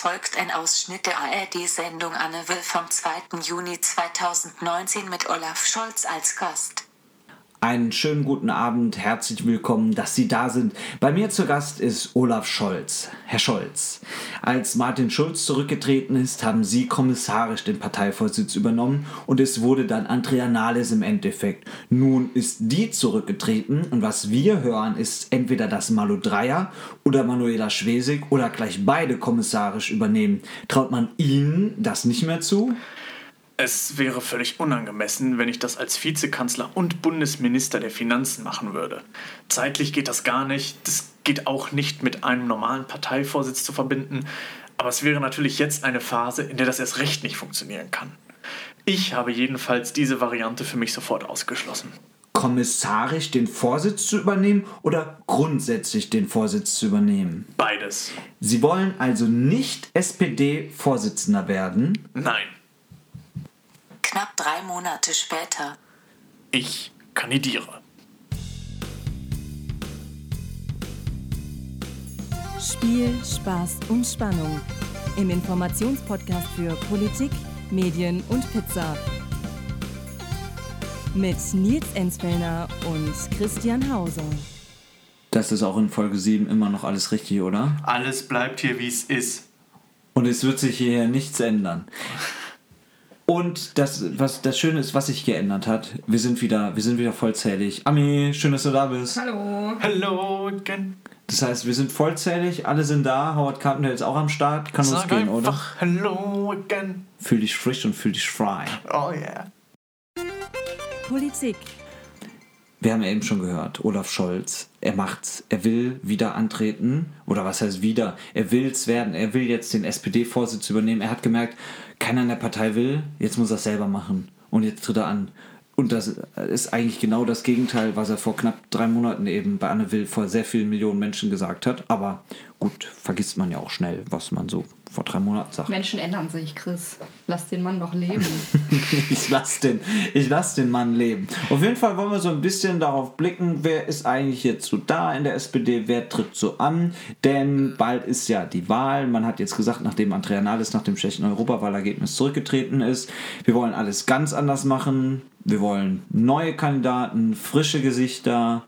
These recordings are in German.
Folgt ein Ausschnitt der ARD-Sendung Anne Will vom 2. Juni 2019 mit Olaf Scholz als Gast. Einen schönen guten Abend, herzlich willkommen, dass Sie da sind. Bei mir zu Gast ist Olaf Scholz. Herr Scholz, als Martin Schulz zurückgetreten ist, haben Sie kommissarisch den Parteivorsitz übernommen und es wurde dann Andrea Nahles im Endeffekt. Nun ist die zurückgetreten und was wir hören, ist entweder dass Malu Dreyer oder Manuela Schwesig oder gleich beide kommissarisch übernehmen. Traut man Ihnen das nicht mehr zu? Es wäre völlig unangemessen, wenn ich das als Vizekanzler und Bundesminister der Finanzen machen würde. Zeitlich geht das gar nicht. Das geht auch nicht mit einem normalen Parteivorsitz zu verbinden. Aber es wäre natürlich jetzt eine Phase, in der das erst recht nicht funktionieren kann. Ich habe jedenfalls diese Variante für mich sofort ausgeschlossen. Kommissarisch den Vorsitz zu übernehmen oder grundsätzlich den Vorsitz zu übernehmen? Beides. Sie wollen also nicht SPD-Vorsitzender werden? Nein. Knapp drei Monate später. Ich kandidiere. Spiel, Spaß und Spannung. Im Informationspodcast für Politik, Medien und Pizza. Mit Nils Enzfellner und Christian Hauser. Das ist auch in Folge 7 immer noch alles richtig, oder? Alles bleibt hier, wie es ist. Und es wird sich hier nichts ändern. Und das, was das Schöne ist, was sich geändert hat, wir sind wieder, wir sind wieder vollzählig. Ami, schön, dass du da bist. Hallo. Again. Das heißt, wir sind vollzählig, alle sind da. Howard Carpenter ist auch am Start. Kann Sag losgehen, oder? einfach Hello again. Fühl dich frisch und fühl dich frei. Oh yeah. Politik. Wir haben ja eben schon gehört, Olaf Scholz, er macht's, er will wieder antreten, oder was heißt wieder, er will's werden, er will jetzt den SPD-Vorsitz übernehmen, er hat gemerkt, keiner in der Partei will, jetzt muss er es selber machen. Und jetzt tritt er an. Und das ist eigentlich genau das Gegenteil, was er vor knapp drei Monaten eben bei Anne Will vor sehr vielen Millionen Menschen gesagt hat. Aber gut, vergisst man ja auch schnell, was man so vor drei Monaten sagt. Menschen ändern sich, Chris. Lass den Mann doch leben. ich lasse den, ich lass den Mann leben. Auf jeden Fall wollen wir so ein bisschen darauf blicken, wer ist eigentlich jetzt so da in der SPD, wer tritt so an, denn bald ist ja die Wahl. Man hat jetzt gesagt, nachdem Andrea Nahles nach dem schlechten Europawahlergebnis zurückgetreten ist, wir wollen alles ganz anders machen. Wir wollen neue Kandidaten, frische Gesichter.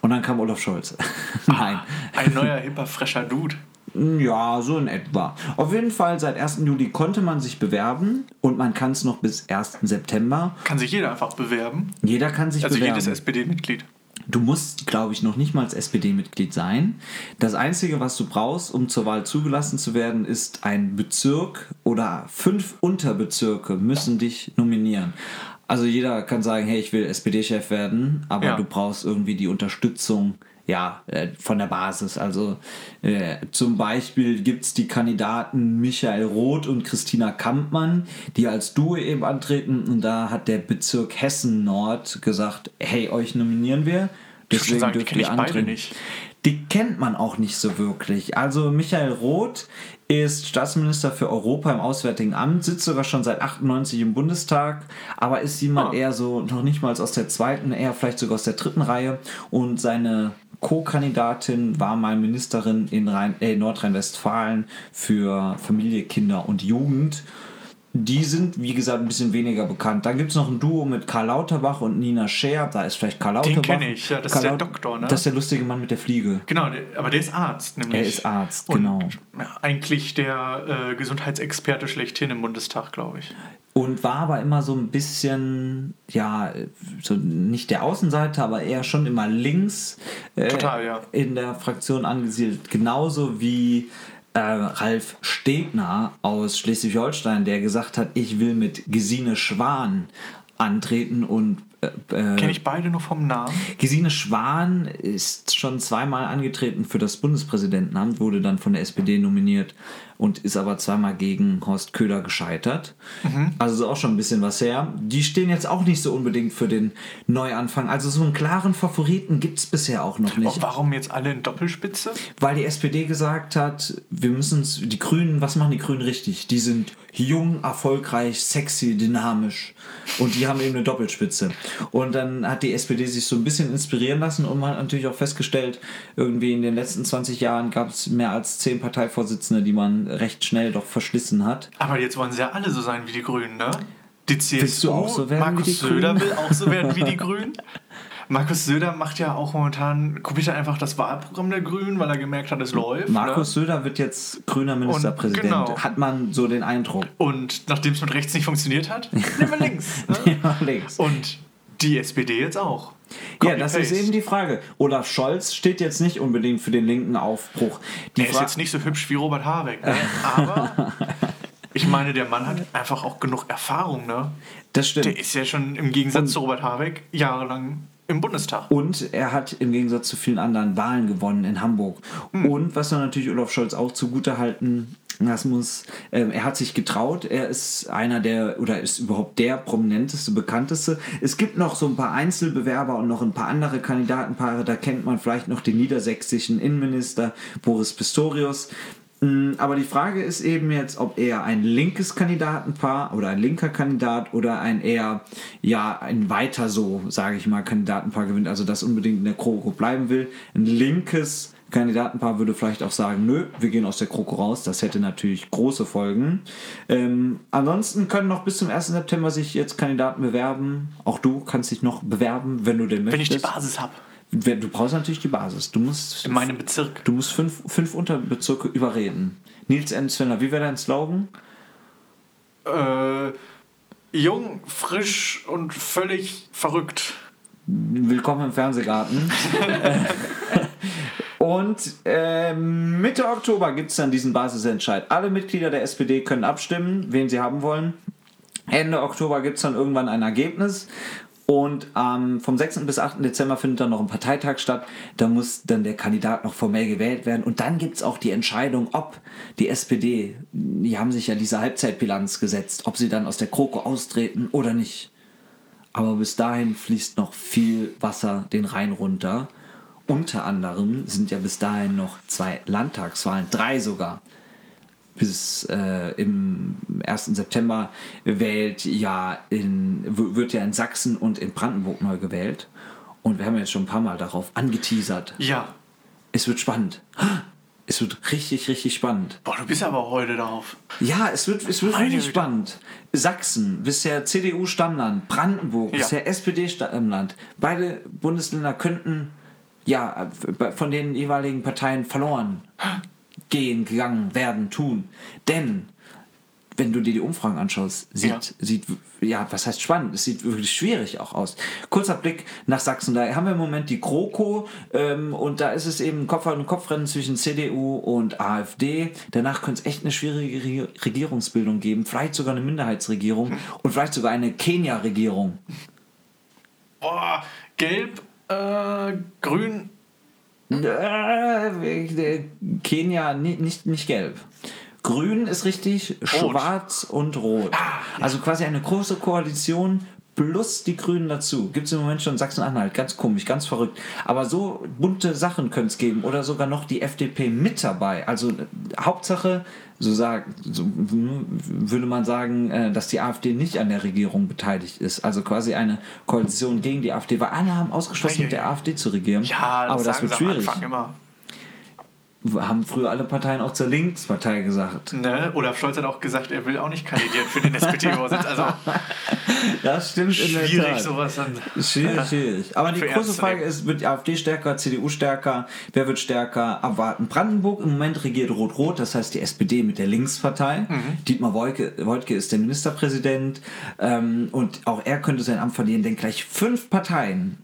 Und dann kam Olaf Scholz. Nein. Ein neuer, hipper, fresher Dude. Ja, so in etwa. Auf jeden Fall, seit 1. Juli konnte man sich bewerben und man kann es noch bis 1. September. Kann sich jeder einfach bewerben. Jeder kann sich Also bewerben. jedes SPD-Mitglied. Du musst, glaube ich, noch nicht mal als SPD-Mitglied sein. Das Einzige, was du brauchst, um zur Wahl zugelassen zu werden, ist ein Bezirk oder fünf Unterbezirke müssen dich nominieren. Also jeder kann sagen, hey, ich will SPD-Chef werden, aber Ja. du brauchst irgendwie die Unterstützung ja, äh, von der Basis. Also äh, zum Beispiel gibt es die Kandidaten Michael Roth und Christina Kampmann, die als Duo eben antreten. Und da hat der Bezirk Hessen Nord gesagt, hey, euch nominieren wir. Deswegen sagen, die dürft ihr antreten. nicht. Die kennt man auch nicht so wirklich. Also Michael Roth ist Staatsminister für Europa im Auswärtigen Amt, sitzt sogar schon seit 98 im Bundestag, aber ist jemand Ah. eher so, noch nicht mal aus der zweiten, eher vielleicht sogar aus der dritten Reihe. Und seine Co-Kandidatin war mal Ministerin in Rhein, äh, Nordrhein-Westfalen für Familie, Kinder und Jugend. Die sind, wie gesagt, ein bisschen weniger bekannt. Dann gibt es noch ein Duo mit Karl Lauterbach und Nina Scher. Da ist vielleicht Karl Lauterbach. kenn ich, ja, das ist Karl der Laut- Doktor, ne? Das ist der lustige Mann mit der Fliege. Genau, der- aber der ist Arzt, nämlich. Er ist Arzt, Und, genau. eigentlich der äh, Gesundheitsexperte schlechthin im Bundestag, glaube ich. Und war aber immer so ein bisschen, ja, so nicht der Außenseiter, aber eher schon immer links äh, Total, ja. in der Fraktion angesiedelt. Genauso wie äh, Ralf Stegner aus Schleswig-Holstein, der gesagt hat, ich will mit Gesine Schwan antreten und äh, äh, Kenne ich beide nur vom Namen. Gesine Schwan ist schon zweimal angetreten für das Bundespräsidentenamt, wurde dann von der SPD nominiert und ist aber zweimal gegen Horst Köhler gescheitert. Also ist auch schon ein bisschen was her. Die stehen jetzt auch nicht so unbedingt für den Neuanfang. Also so einen klaren Favoriten gibt es bisher auch noch nicht. warum jetzt alle in Doppelspitze? Weil die SPD gesagt hat, wir müssen uns, die Grünen, was machen die Grünen richtig? Die sind jung, erfolgreich, sexy, dynamisch. Und die haben eben eine Doppelspitze. Und dann hat die SPD sich so ein bisschen inspirieren lassen und man hat natürlich auch festgestellt, irgendwie in den letzten 20 Jahren gab es mehr als zehn Parteivorsitzende, die man recht schnell doch verschlissen hat. Aber jetzt wollen sie ja alle so sein wie die Grünen, ne? Die CSU, Willst du auch so werden Markus wie die Söder Grünen? will auch so werden wie die Grünen. Markus Söder macht ja auch momentan, kopiert er einfach das Wahlprogramm der Grünen, weil er gemerkt hat, es läuft. Markus ne? Söder wird jetzt grüner Ministerpräsident. genau. Hat man so den Eindruck. Und nachdem es mit rechts nicht funktioniert hat, nehmen wir links. Ne? Ja, links. Und die SPD jetzt auch. Ja, das ist Copy-paste. eben die Frage. Olaf Scholz steht jetzt nicht unbedingt für den linken Aufbruch. Die Der ist Fra- jetzt nicht so hübsch wie Robert Habeck, ne? aber ich meine, der Mann hat einfach auch genug Erfahrung. Ne? das stimmt. Der ist ja schon im Gegensatz Und- zu Robert Habeck jahrelang im Bundestag. Und er hat im Gegensatz zu vielen anderen Wahlen gewonnen in Hamburg. Hm. Und was man natürlich Olaf Scholz auch zugutehalten das muss, ähm, er hat sich getraut, er ist einer der, oder ist überhaupt der prominenteste, bekannteste. Es gibt noch so ein paar Einzelbewerber und noch ein paar andere Kandidatenpaare, da kennt man vielleicht noch den niedersächsischen Innenminister Boris Pistorius. Mm, Aber die Frage ist eben jetzt, ob eher ein linkes Kandidatenpaar oder ein linker Kandidat oder ein eher, ja, ein weiter so, sage ich mal, Kandidatenpaar gewinnt, also das unbedingt in der Kroko bleiben will. Ein linkes Kandidatenpaar würde vielleicht auch sagen, nö, wir gehen aus der Kroko raus. Das hätte natürlich große Folgen. Ähm, ansonsten können noch bis zum 1. September sich jetzt Kandidaten bewerben. Auch du kannst dich noch bewerben, wenn du den möchtest. Wenn ich die Basis habe. Du brauchst natürlich die Basis. Du musst In meinem Bezirk. Du musst fünf, fünf Unterbezirke überreden. Nils Enzwender, wie wäre dein Slogan? Äh, jung, frisch und völlig verrückt. Willkommen im Fernsehgarten. Und äh, Mitte Oktober gibt es dann diesen Basisentscheid. Alle Mitglieder der SPD können abstimmen, wen sie haben wollen. Ende Oktober gibt es dann irgendwann ein Ergebnis. Und ähm, vom 6. bis 8. Dezember findet dann noch ein Parteitag statt. Da muss dann der Kandidat noch formell gewählt werden. Und dann gibt es auch die Entscheidung, ob die SPD, die haben sich ja diese Halbzeitbilanz gesetzt, ob sie dann aus der Kroko austreten oder nicht. Aber bis dahin fließt noch viel Wasser den Rhein runter. Unter anderem sind ja bis dahin noch zwei Landtagswahlen, drei sogar. Bis äh, im 1. September wählt ja in, wird ja in Sachsen und in Brandenburg neu gewählt. Und wir haben jetzt schon ein paar Mal darauf angeteasert. Ja. Es wird spannend. Es wird richtig, richtig spannend. Boah, du bist aber heute darauf. Ja, es wird, es wird richtig spannend. Sachsen, bisher CDU-Stammland, Brandenburg, Ja. bisher SPD-Stammland. Beide Bundesländer könnten ja von den jeweiligen Parteien verloren gehen, gegangen werden, tun. Denn wenn du dir die Umfragen anschaust, sieht, Ja. sieht, ja, was heißt spannend? Es sieht wirklich schwierig auch aus. Kurzer Blick nach Sachsen. Da haben wir im Moment die GroKo ähm, und da ist es eben Kopf an Kopfrennen zwischen CDU und AfD. Danach könnte es echt eine schwierige Re- Regierungsbildung geben. Vielleicht sogar eine Minderheitsregierung und vielleicht sogar eine Kenia-Regierung. Boah, gelb, äh, grün. Äh, Kenia ni- nicht, nicht gelb. Grün ist richtig, schwarz und rot. Also quasi eine große Koalition plus die Grünen dazu. Gibt es im Moment schon Sachsen-Anhalt. Ganz komisch, ganz verrückt. Aber so bunte Sachen könnte es geben. Oder sogar noch die FDP mit dabei. Also äh, Hauptsache, so, sagen, so würde man sagen, äh, dass die AfD nicht an der Regierung beteiligt ist. Also quasi eine Koalition gegen die AfD. Weil alle haben ausgeschlossen, mit der AfD zu regieren. Ja, das aber das wird schwierig. Immer. Haben früher alle Parteien auch zur Linkspartei gesagt. Ne? Olaf Scholz hat auch gesagt, er will auch nicht kandidieren für den SPD-Vorsitz. Also Das stimmt in der schwierig, Tat. sowas dann. Schwierig, schwierig. Aber die große Frage ist, wird die AfD stärker, CDU stärker? Wer wird stärker? Abwarten. Brandenburg im Moment regiert Rot-Rot, das heißt die SPD mit der Linkspartei. Mhm. Dietmar Woidke, Woidke ist der Ministerpräsident ähm, und auch er könnte sein Amt verlieren, denn gleich fünf Parteien,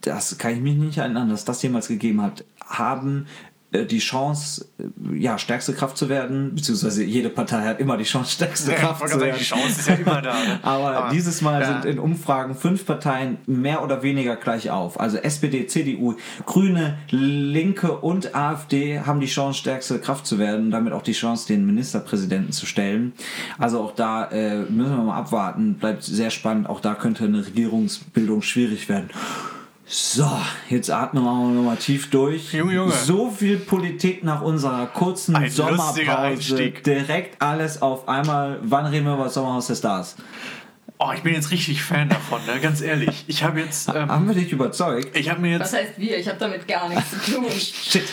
das kann ich mich nicht erinnern, dass das jemals gegeben hat, haben die Chance, äh, ja, stärkste Kraft zu werden, beziehungsweise jede Partei hat immer die Chance, stärkste Ja, Kraft zu werden. die Chance ist ja immer da. ne? Aber, dieses Mal ja. sind in Umfragen fünf Parteien mehr oder weniger gleich auf. Also SPD, CDU, Grüne, Linke und AfD haben die Chance, stärkste Kraft zu werden und damit auch die Chance, den Ministerpräsidenten zu stellen. Also auch da äh, müssen wir mal abwarten. Bleibt sehr spannend. Auch da könnte eine Regierungsbildung schwierig werden. So, jetzt atmen wir nochmal tief durch. Junge, Junge. So viel Politik nach unserer kurzen Ein Sommerpause. Direkt alles auf einmal. Wann reden wir über das Sommerhaus der Stars? Oh, ich bin jetzt richtig Fan davon, ne? ganz ehrlich. Ich habe jetzt. Ähm, Haben wir dich überzeugt? ich habe mir Was jetzt. heißt wir? Ich habe damit gar nichts zu tun. Shit.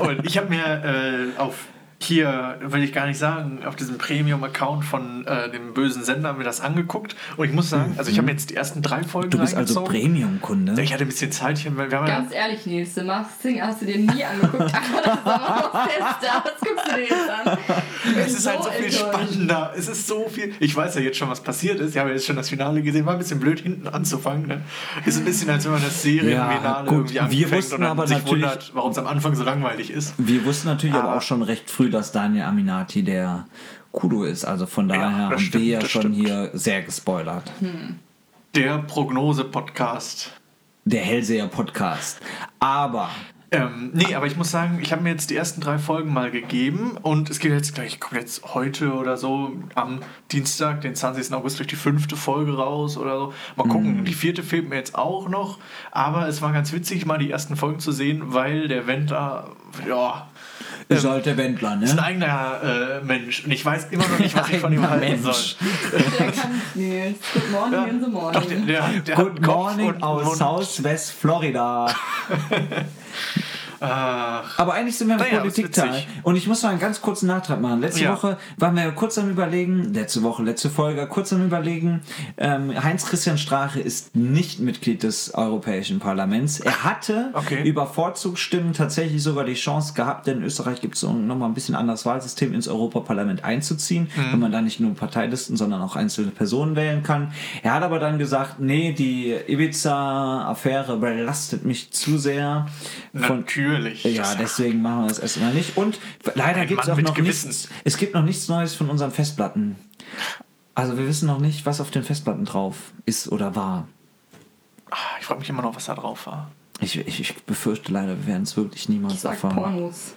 Und ich habe mir äh, auf hier, will ich gar nicht sagen, auf diesem Premium-Account von äh, dem bösen Sender mir das angeguckt. Und ich muss sagen, also ich habe mir jetzt die ersten drei Folgen Du bist also. Premium-Kunde. Ich hatte ein bisschen Zeit hier, weil wir haben ja Ganz ehrlich, Nils, The Masked Singer hast du dir nie angeguckt. Aber das Sommerhaus-Test, was guckst du dir jetzt an? Ich bin Es ist halt so viel spannender. Es ist so viel. Ich weiß ja jetzt schon, was passiert ist. Ich habe jetzt schon das Finale gesehen. War ein bisschen blöd, hinten anzufangen. Ne? Ist ein bisschen, als wenn man das Serienfinale Ja, irgendwie Wir anfängt wussten und dann aber sich wundert, warum es am Anfang so langweilig ist. Wir wussten natürlich aber Aber- auch schon recht früh, dass Daniel Aminati der Kudo ist. Also von daher das haben stimmt, wir ja schon stimmt. hier sehr gespoilert. Der Prognose-Podcast. Der Hellseher-Podcast. Aber Ähm, nee, aber ich muss sagen, ich habe mir jetzt die ersten drei Folgen mal gegeben und es geht jetzt gleich, kommt jetzt heute oder so am Dienstag, den 20. August, durch die fünfte Folge raus oder so. Mal gucken, die vierte fehlt mir jetzt auch noch, aber es war ganz witzig, mal die ersten Folgen zu sehen, weil der Wendler, ja, ist halt der Wendler, ist ein ne? eigener äh, Mensch und ich weiß immer noch nicht, was ich von ihm halten soll. Der kann Nils. Good morning in the morning. Doch, der, der, der Good morning aus. Southwest Florida. Ach, Aber eigentlich sind wir im Naja, Politikteil. Und ich muss mal einen ganz kurzen Nachtrag machen. Letzte Ja. Woche waren wir kurz am Überlegen, letzte Woche, letzte Folge, kurz am Überlegen, ähm, Heinz-Christian Strache ist nicht Mitglied des Europäischen Parlaments. Er hatte Okay. über Vorzugsstimmen tatsächlich sogar die Chance gehabt, denn in Österreich gibt es nochmal ein bisschen anderes Wahlsystem, ins Europaparlament einzuziehen, Mhm. wenn man da nicht nur Parteilisten, sondern auch einzelne Personen wählen kann. Er hat aber dann gesagt, nee, die Ibiza-Affäre belastet mich zu sehr. Von, natürlich. Ja, deswegen machen wir das erstmal nicht. Und leider gibt es auch noch nichts. Es gibt noch nichts Neues von unseren Festplatten. Also wir wissen noch nicht, was auf den Festplatten drauf ist oder war. Ah, Ich frage mich immer noch, was da drauf war. Ich, ich, ich befürchte leider, wir werden es wirklich niemals Ich sag erfahren. Pornos.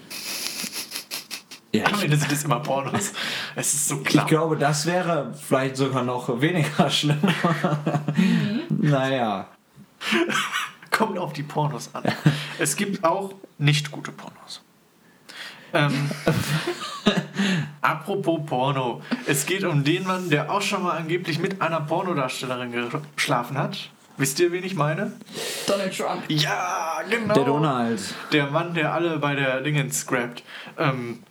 Ja, Am ich, Ende sind es immer Pornos. Es ist so ich klar. glaube, das wäre vielleicht sogar noch weniger schlimm. naja. Kommt auf die Pornos an. Es gibt auch nicht gute Pornos. Ähm, apropos Porno. Es geht um den Mann, der auch schon mal angeblich mit einer Pornodarstellerin geschlafen hat. Wisst ihr, wen ich meine? Donald Trump. Ja, genau. Der Donald. Der Mann, der alle bei der Dingens scrapt. Ähm,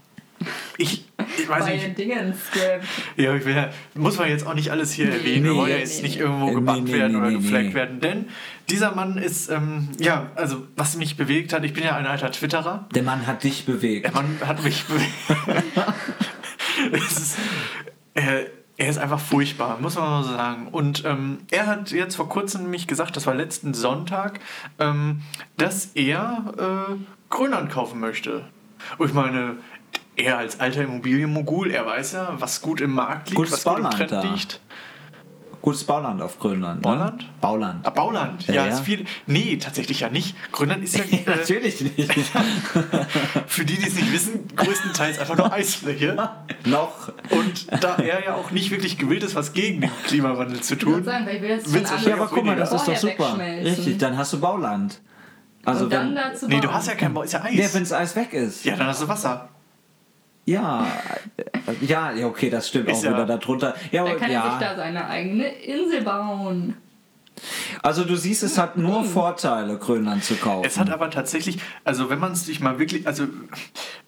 ich, ich weiß Bei nicht. den Dingen scrapped. Ja, ich will, ja- muss man jetzt auch nicht alles hier erwähnen. Wir Nee, wollen ja jetzt nee, nicht nee. irgendwo Äh, gebannt nee, nee, werden oder nee, geflaggt nee. werden. Denn dieser Mann ist, ähm, ja, also was mich bewegt hat, ich bin ja ein alter Twitterer. Der Mann hat dich bewegt. Der Mann hat mich bewegt. ist, er, er ist einfach furchtbar, muss man mal so sagen. Und ähm, er hat jetzt vor kurzem mich gesagt, das war letzten Sonntag, ähm, dass er äh, Grönland kaufen möchte. Und ich meine, er als alter Immobilienmogul, er weiß ja, was gut im Markt liegt, Gutes was gut im Bauland Trend da. liegt. Gutes Bauland auf Grönland. Bauland? Ne? Bauland. Ah, Bauland, ja, Ja, ja. ist viel. Nee, tatsächlich ja nicht. Grönland ist ja, äh, Natürlich nicht. für die, die es nicht wissen, größtenteils einfach nur Eisfläche. Noch. Und da er ja auch nicht wirklich gewillt ist, was gegen den Klimawandel zu Ich würde tun, sagen, weil ich will jetzt Willst du- Ja, aber guck mal, das ist doch super. Richtig, dann hast du Bauland. Also Und dann wenn, dazu Nee, du hast ja kein Bau, ist ja ja, Eis. wenn das Eis weg ist. Ja, dann hast du Wasser. Ja, äh, ja, ja, okay, das stimmt Ist auch ja- wieder darunter. Ja, Dann kann er sich da ja. seine eigene Insel bauen. Also du siehst, es hat nur Vorteile, Grönland zu kaufen. Es hat aber tatsächlich, also wenn man es sich mal wirklich, also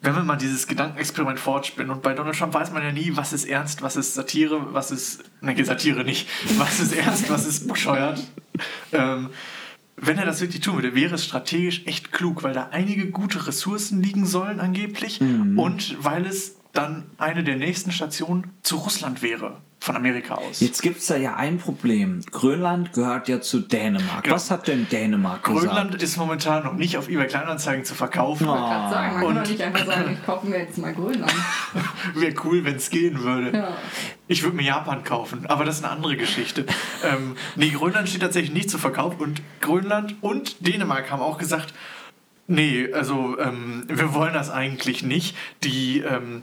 wenn wir mal dieses Gedankenexperiment fortspinnen und bei Donald Trump weiß man ja nie, was ist ernst, was ist Satire, was ist, ne, Satire nicht, was ist ernst, was ist bescheuert. Ähm, wenn er das wirklich tun würde, wäre es strategisch echt klug, weil da einige gute Ressourcen liegen sollen angeblich und weil es dann eine der nächsten Stationen zu Russland wäre, von Amerika aus. Jetzt gibt es da ja ein Problem. Grönland gehört ja zu Dänemark. Genau. Was hat denn Dänemark Grönland gesagt? ist momentan noch nicht auf eBay Kleinanzeigen zu verkaufen. Ich wollte gerade sagen, man Und- kann doch nicht einfach sagen, ich kaufe mir jetzt mal Grönland. Wäre cool, wenn es gehen würde. Ja. Ich würde mir Japan kaufen, aber das ist eine andere Geschichte. ähm, nee, Grönland steht tatsächlich nicht zu Verkauf und Grönland und Dänemark haben auch gesagt, nee, also ähm, wir wollen das eigentlich nicht. Die, ähm,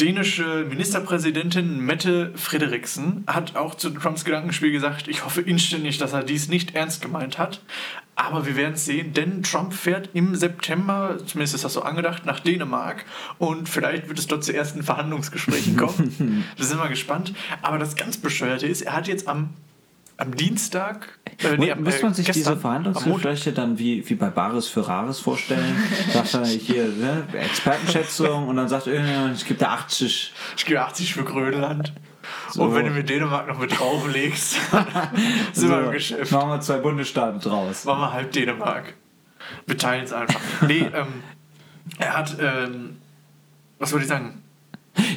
dänische Ministerpräsidentin Mette Frederiksen hat auch zu Trumps Gedankenspiel gesagt, ich hoffe inständig, dass er dies nicht ernst gemeint hat. Aber wir werden es sehen, denn Trump fährt im September, zumindest ist das so angedacht, nach Dänemark und vielleicht wird es dort zu ersten Verhandlungsgesprächen kommen. wir sind mal gespannt. Aber das ganz Bescheuerte ist, er hat jetzt am, am Dienstag. Äh, nee, am, Muss äh, man sich gestern, diese Verhandlungsgespräche dann wie, wie bei Bares für Rares vorstellen? sagt er hier, ne, Expertenschätzung und dann sagt irgendjemand, es gibt da 80. Ich gebe 80 für Grönland. So. Und wenn du mir Dänemark noch mit drauflegst, sind wir im Geschäft. Machen wir zwei Bundesstaaten draus. Machen wir halb Dänemark. Wir teilen es einfach. Nee, ähm, er hat, ähm, was wollte ich sagen?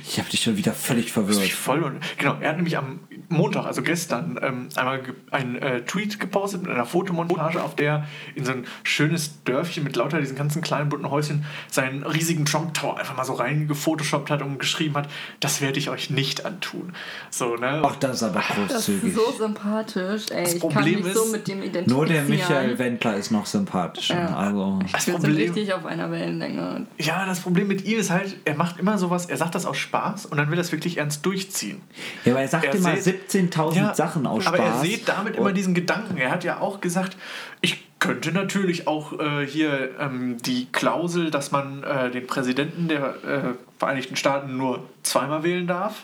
Ich habe dich schon wieder völlig Das verwirrt. voll und, genau, er hat nämlich am Montag, also gestern, ähm, einmal ge- einen äh, Tweet gepostet mit einer Fotomontage, auf der in so ein schönes Dörfchen mit lauter diesen ganzen kleinen bunten Häuschen seinen riesigen Trump Tower einfach mal so reingefotoshoppt hat und geschrieben hat, das werde ich euch nicht antun. So, ne? Ach, das ist aber Das ist großzügig. so sympathisch, ey. ich kann Problem mich so ist, mit dem identifizieren. Nur der Michael Wendler ist noch sympathischer. Ja. Also. das Wir sind Problem, richtig auf einer Wellenlänge. ja, das Problem mit ihm ist halt, er macht immer sowas, er sagt das aus Spaß und dann will er es wirklich ernst durchziehen. Ja, aber er sagt Er immer seht- 17.000 Sachen aus aber Spaß. er sieht damit immer diesen Gedanken. Er hat ja auch gesagt, ich könnte natürlich auch äh, hier ähm, die Klausel, dass man äh, den Präsidenten der äh, Vereinigten Staaten nur zweimal wählen darf,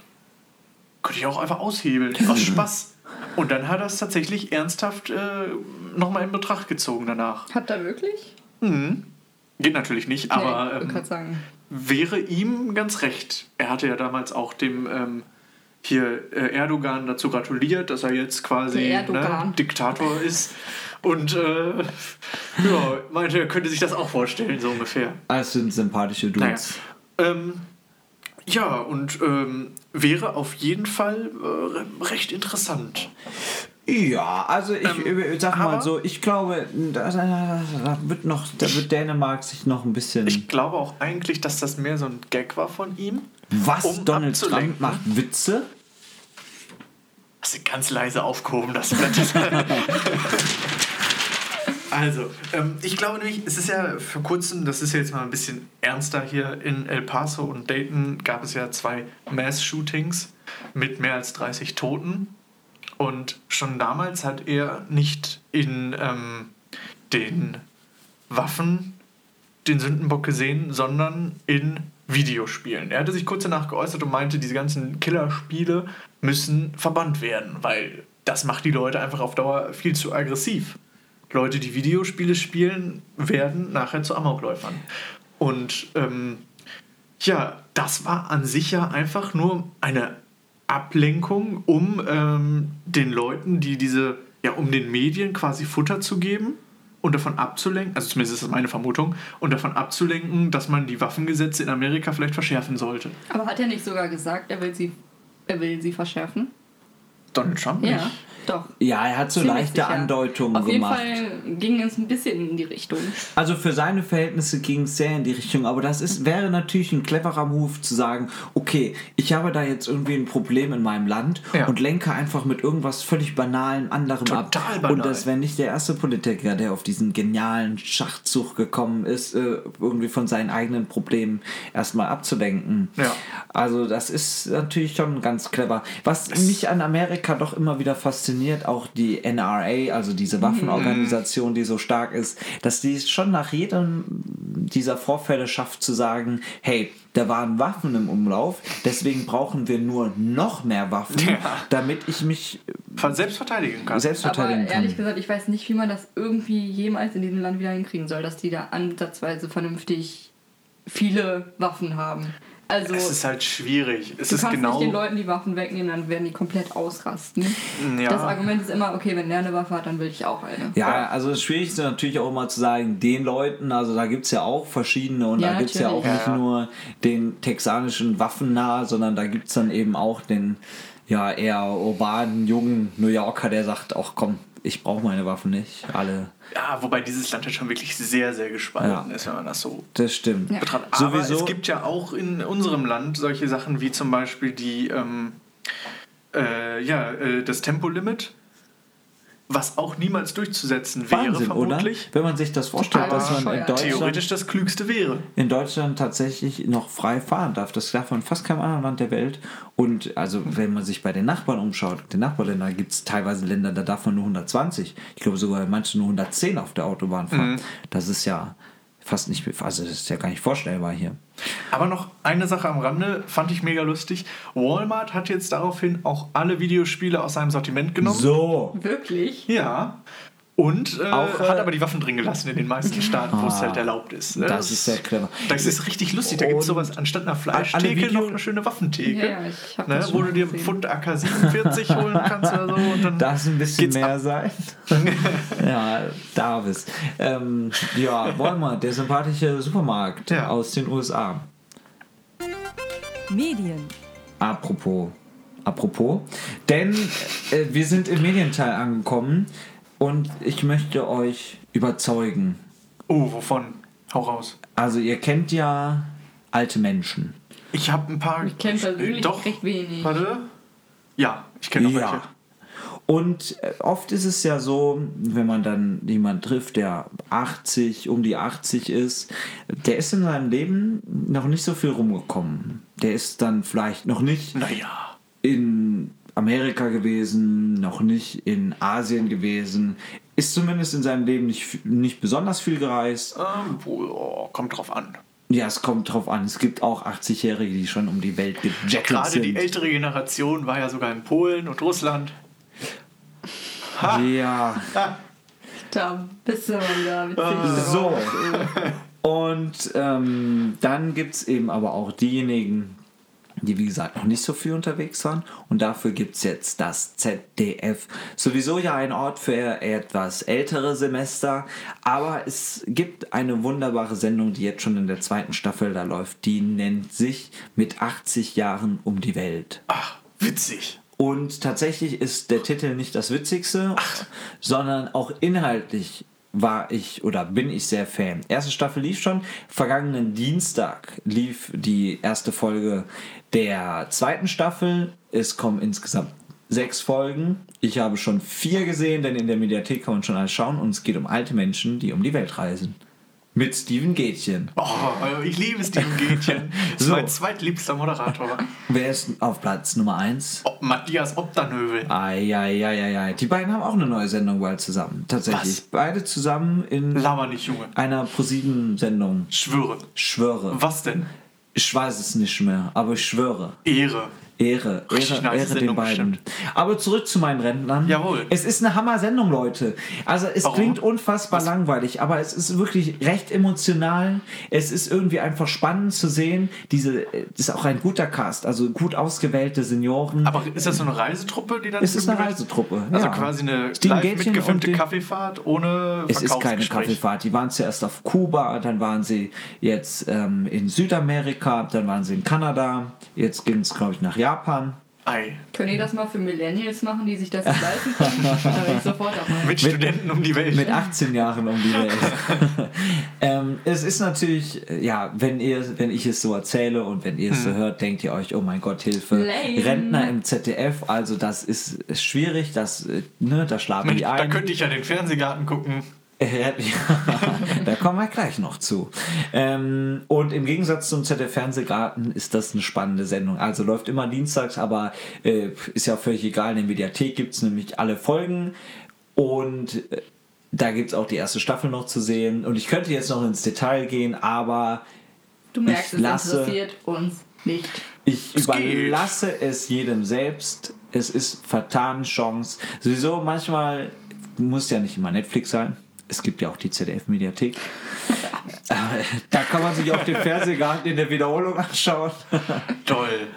könnte ich auch einfach aushebeln. Aus Spaß. Und dann hat er es tatsächlich ernsthaft äh, nochmal in Betracht gezogen danach. Hat er wirklich? Geht natürlich nicht, aber nee, ich ähm, wollte gerade sagen. Wäre ihm ganz recht. Er hatte ja damals auch dem ähm, hier äh, Erdogan dazu gratuliert, dass er jetzt quasi ne, Diktator ist. Und äh, ja, meinte, er könnte sich das auch vorstellen, so ungefähr. Das sind sympathische Naja. Dudes. Ähm, ja, und ähm, wäre auf jeden Fall äh, recht interessant. Ja, also ich äh, sag mal Ähm, so, ich glaube, da, da, da wird noch, da wird Dänemark sich noch ein bisschen. Ich glaube auch eigentlich, dass das mehr so ein Gag war von ihm. was? um Donald Trump macht Witze? Hast du ganz leise aufgehoben, das Blatt. also, ähm, ich glaube nämlich, es ist ja vor kurzem, das ist ja jetzt mal ein bisschen ernster hier in El Paso und Dayton, gab es ja zwei Mass-Shootings mit mehr als 30 Toten. Und schon damals hat er nicht in ähm, den Waffen den Sündenbock gesehen, sondern in Videospielen. Er hatte sich kurz danach geäußert und meinte, diese ganzen Killerspiele müssen verbannt werden, weil das macht die Leute einfach auf Dauer viel zu aggressiv. Leute, die Videospiele spielen, werden nachher zu Amokläufern. Und ähm, ja, das war an sich ja einfach nur eine Ablenkung, um ähm, den Leuten, die diese, ja, um den Medien quasi Futter zu geben und davon abzulenken, also zumindest ist das meine Vermutung, und davon abzulenken, dass man die Waffengesetze in Amerika vielleicht verschärfen sollte. Aber hat er nicht sogar gesagt, er will sie, er will sie verschärfen? Donald Trump Ja, nicht. doch. Ja, er hat so Ziemlich leichte sicher. Andeutungen Auf jeden gemacht. Fall ging es ein bisschen in die Richtung. Also für seine Verhältnisse ging es sehr in die Richtung, aber das ist, wäre natürlich ein cleverer Move zu sagen, okay, ich habe da jetzt irgendwie ein Problem in meinem Land Ja. und lenke einfach mit irgendwas völlig Banalen anderem ab. Total banal. Und das wäre nicht der erste Politiker, der auf diesen genialen Schachzug gekommen ist, äh, irgendwie von seinen eigenen Problemen erstmal abzulenken. Ja. Also das ist natürlich schon ganz clever. Was mich an Amerika doch immer wieder fasziniert, auch die NRA, also diese Waffenorganisation, die so stark ist, dass die es schon nach jedem dieser Vorfälle schafft zu sagen, hey, da waren Waffen im Umlauf, deswegen brauchen wir nur noch mehr Waffen, Ja. damit ich mich Ver- Selbst verteidigen kann. selbst Aber verteidigen ehrlich kann. gesagt, ich weiß nicht, wie man das irgendwie jemals in diesem Land wieder hinkriegen soll, dass die da ansatzweise vernünftig viele Waffen haben. Also, es ist halt schwierig. Es du ist kannst genau. nicht den Leuten die Waffen wegnehmen, dann werden die komplett ausrasten. Ja. Das Argument ist immer, okay, wenn der eine Waffe hat, dann will ich auch eine. Ja, also das Schwierigste natürlich auch immer zu sagen, den Leuten, also da gibt es ja auch verschiedene und Ja, da gibt es ja auch nicht Ja, ja. nur den texanischen Waffennah, sondern da gibt es dann eben auch den ja eher urbanen, jungen New Yorker, der sagt, ach komm, ich brauche meine Waffen nicht. Alle, ja, wobei dieses Land halt schon wirklich sehr, sehr gespalten Ja. ist, wenn man das so das stimmt. Ja. betrachtet. Aber Sowieso- es gibt ja auch in unserem Land solche Sachen wie zum Beispiel die, ähm, äh, ja, äh, das Tempolimit. Was auch niemals durchzusetzen wäre, Wahnsinn, oder? vermutlich. Wenn man sich das vorstellt, Total dass man in. Deutschland, Theoretisch das Klügste wäre. in Deutschland tatsächlich noch frei fahren darf. Das darf man in fast keinem anderen Land der Welt. Und also, wenn man sich bei den Nachbarn umschaut, den Nachbarländern gibt es teilweise Länder, da darf man nur 120. Ich glaube sogar manche nur 110 auf der Autobahn fahren. Das ist ja fast nicht, also das ist ja gar nicht vorstellbar hier. Aber noch eine Sache am Rande, fand ich mega lustig. Walmart hat jetzt daraufhin auch alle Videospiele aus seinem Sortiment genommen. So. Wirklich? Ja. Und äh, Auch, äh, hat aber die Waffen drin gelassen in den meisten Staaten, wo es halt erlaubt ist. Ne? das ist sehr clever. Das ist richtig lustig. Da gibt es sowas anstatt einer Fleischtheke Video- noch eine schöne Waffentheke. Ja, ja, ich hab ne? das Wo du dir gesehen. Pfund AK-47 holen kannst oder so. Und dann Darf es ein bisschen mehr ab. sein? ja, darf es. Ähm, ja, Walmart, der sympathische Supermarkt Ja. aus den USA. Medien, Apropos, apropos, denn äh, wir sind im Medienteil angekommen und ich möchte euch überzeugen. Oh, wovon? Hau raus. Also ihr kennt ja alte Menschen. Ich habe ein paar. Ich kenn persönlich Doch. recht wenig. Warte. Ja, ich kenne noch welche. Und äh, oft ist es ja so, wenn man dann jemanden trifft, der 80, um die 80 ist, der ist in seinem Leben noch nicht so viel rumgekommen. Der ist dann vielleicht noch nicht Naja. in Amerika gewesen, noch nicht in Asien gewesen, ist zumindest in seinem Leben nicht, nicht besonders viel gereist. Ähm, oh, kommt drauf an. Ja, es kommt drauf an. Es gibt auch 80-Jährige, die schon um die Welt gejettelt Gerade sind. die ältere Generation war ja sogar in Polen und Russland. Ja, Da bist du mal wieder witzig. so. Und ähm, dann gibt es eben aber auch diejenigen, die wie gesagt noch nicht so viel unterwegs waren. Und dafür gibt es jetzt das ZDF. Sowieso ja ein Ort für etwas ältere Semester. Aber es gibt eine wunderbare Sendung, die jetzt schon in der zweiten Staffel da läuft. Die nennt sich mit 80 Jahren um die Welt. Ach, witzig. Und tatsächlich ist der Titel nicht das Witzigste, sondern auch inhaltlich war ich oder bin ich sehr Fan. Erste Staffel lief schon. Vergangenen Dienstag lief die erste Folge der zweiten Staffel. Es kommen insgesamt sechs Folgen. Ich habe schon vier gesehen, denn in der Mediathek kann man schon alles schauen. Und es geht um alte Menschen, die um die Welt reisen. Mit Steven Gätchen. Oh, ich liebe Steven Gätchen. Das ist So. mein zweitliebster Moderator. Wer ist auf Platz Nummer eins? Oh, Matthias Obdanövel. Eieieiei. Die beiden haben auch eine neue Sendung bald zusammen. Tatsächlich. Was? Beide zusammen in Laber nicht, Junge. einer ProSieben-Sendung. Schwöre. Schwöre. Was denn? Ich weiß es nicht mehr, aber ich schwöre. Ehre. Ehre, Richtig Ehre, nice Ehre den beiden. bestimmt. Aber zurück zu meinen Rentnern. Jawohl. Es ist eine Hammer-Sendung, Leute. Also es Warum? klingt unfassbar langweilig, aber es ist wirklich recht emotional. Es ist irgendwie einfach spannend zu sehen. Diese das ist auch ein guter Cast, also gut ausgewählte Senioren. Aber ist das so eine Reisetruppe, die dann es ist eine Reisetruppe. Also ja. quasi eine live Gätchen mitgefilmte Kaffeefahrt ohne Es ist keine. Kaffeefahrt. Die waren zuerst auf Kuba, dann waren sie jetzt ähm, in Südamerika, dann waren sie in Kanada. Jetzt ging es, glaube ich, nach Japan. Ei. Könnt ihr das mal für Millennials machen, die sich das nicht leisten können? Da bin ich sofort dabei. Mit, Studenten um die Welt. Mit 18 Jahren um die Welt. ähm, es ist natürlich, äh, ja, wenn ihr, wenn ich es so erzähle und wenn ihr es so hört, denkt ihr euch, oh mein Gott, Hilfe. Lame. Rentner im ZDF, also das ist schwierig, das, äh, ne, da schlafen Mensch, die da ein. könnte ich ja den Fernsehgarten gucken. Ja, da kommen wir gleich noch zu. Ähm, und im Gegensatz zum ZDF-Fernsehgarten ist das eine spannende Sendung. Also läuft immer dienstags, aber äh, ist ja völlig egal. In der Mediathek gibt es nämlich alle Folgen und äh, da gibt es auch die erste Staffel noch zu sehen. Und ich könnte jetzt noch ins Detail gehen, aber Du merkst, Ich es lasse- interessiert uns nicht. ich Es überlasse es jedem selbst. Es ist vertane Chance. Sowieso manchmal muss ja nicht immer Netflix sein. Es gibt ja auch die ZDF-Mediathek. Äh, da kann man sich auch den Fernsehgarten in der Wiederholung anschauen. Toll.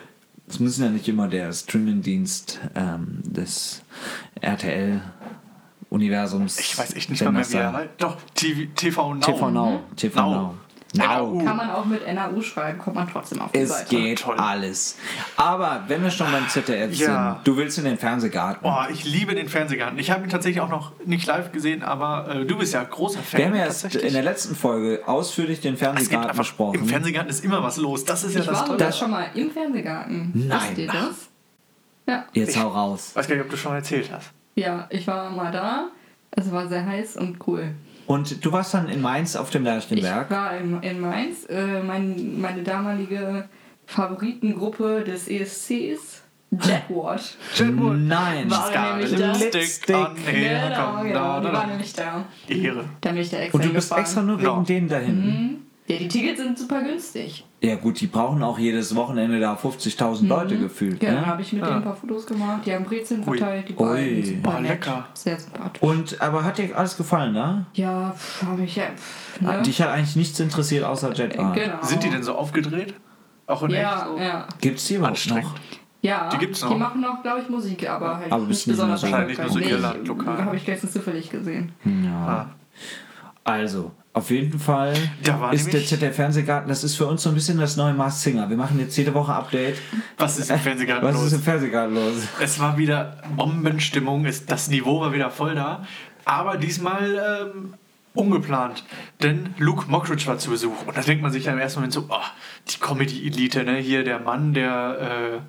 Es muss ja nicht immer der Streaming-Dienst ähm, des RTL-Universums. Ich weiß echt nicht mal mehr, wie er heißt. Doch, TV, TV Now. TV Now. TV Now. Now. Now. Kann man auch mit NAU schreiben, kommt man trotzdem auf die Es Seite. geht Toll. alles. Aber wenn wir schon beim ZDF Ja. sind, du willst in den Fernsehgarten. Oh, ich liebe den Fernsehgarten. Ich habe ihn tatsächlich auch noch nicht live gesehen, aber äh, du bist ja großer Fan. Wir haben ja erst in der letzten Folge ausführlich den es Fernsehgarten besprochen. Im Fernsehgarten ist immer was los. Das ist ja Ich das war Tolle. sogar schon mal im Fernsehgarten. Nein. Wisst ihr das? Ja. Jetzt hau raus. Ich weiß gar nicht, ob du schon erzählt hast. Ja, ich war mal da. Es war sehr heiß und cool. Und du warst dann in Mainz auf dem Ich Lerchenberg. war in, in Mainz. Äh, mein, meine damalige Favoritengruppe des ESCs, Jetwatch. Jetwood. Nein. War nämlich da. Lipstick on. Genau, genau. Die da, war da. nämlich da. Ehre. Da bin ich da extra Und du bist extra nur wegen No. denen da hinten. Ja, die Tickets sind super günstig. Ja gut, die brauchen auch jedes Wochenende da 50.000 Leute gefühlt. Genau, Ne? habe ich mit denen ein paar Fotos gemacht. Die haben Brezeln Ui. verteilt. Die Ui. beiden super nett. lecker. Sehr sympathisch. Und aber hat dir alles gefallen, ne? Ja, habe ich ja. Ne? Dich hat eigentlich nichts interessiert außer Jetart. Genau. Sind die denn so aufgedreht? Auch in Ja, echt so? ja. Gibt's die überhaupt noch? Ja, Die gibt's noch. Die machen noch, glaube ich, Musik, aber halt Aber bist nicht so- Wahrscheinlich nur so Nee, Irland, lokal. Habe ich letztens zufällig gesehen. Ja. Ah. Also, auf jeden Fall ist der nämlich- ZDF Fernsehgarten, das ist für uns so ein bisschen das neue Mars Singer. Wir machen jetzt jede Woche Update. Was ist im Fernsehgarten Was los? ist im Fernsehgarten los? Es war wieder Bombenstimmung, das Niveau war wieder voll da. Aber diesmal ähm, ungeplant. Denn Luke Mockridge war zu Besuch. Und da denkt man sich ja im ersten Moment so, oh, die Comedy-Elite, ne? Hier der Mann, der,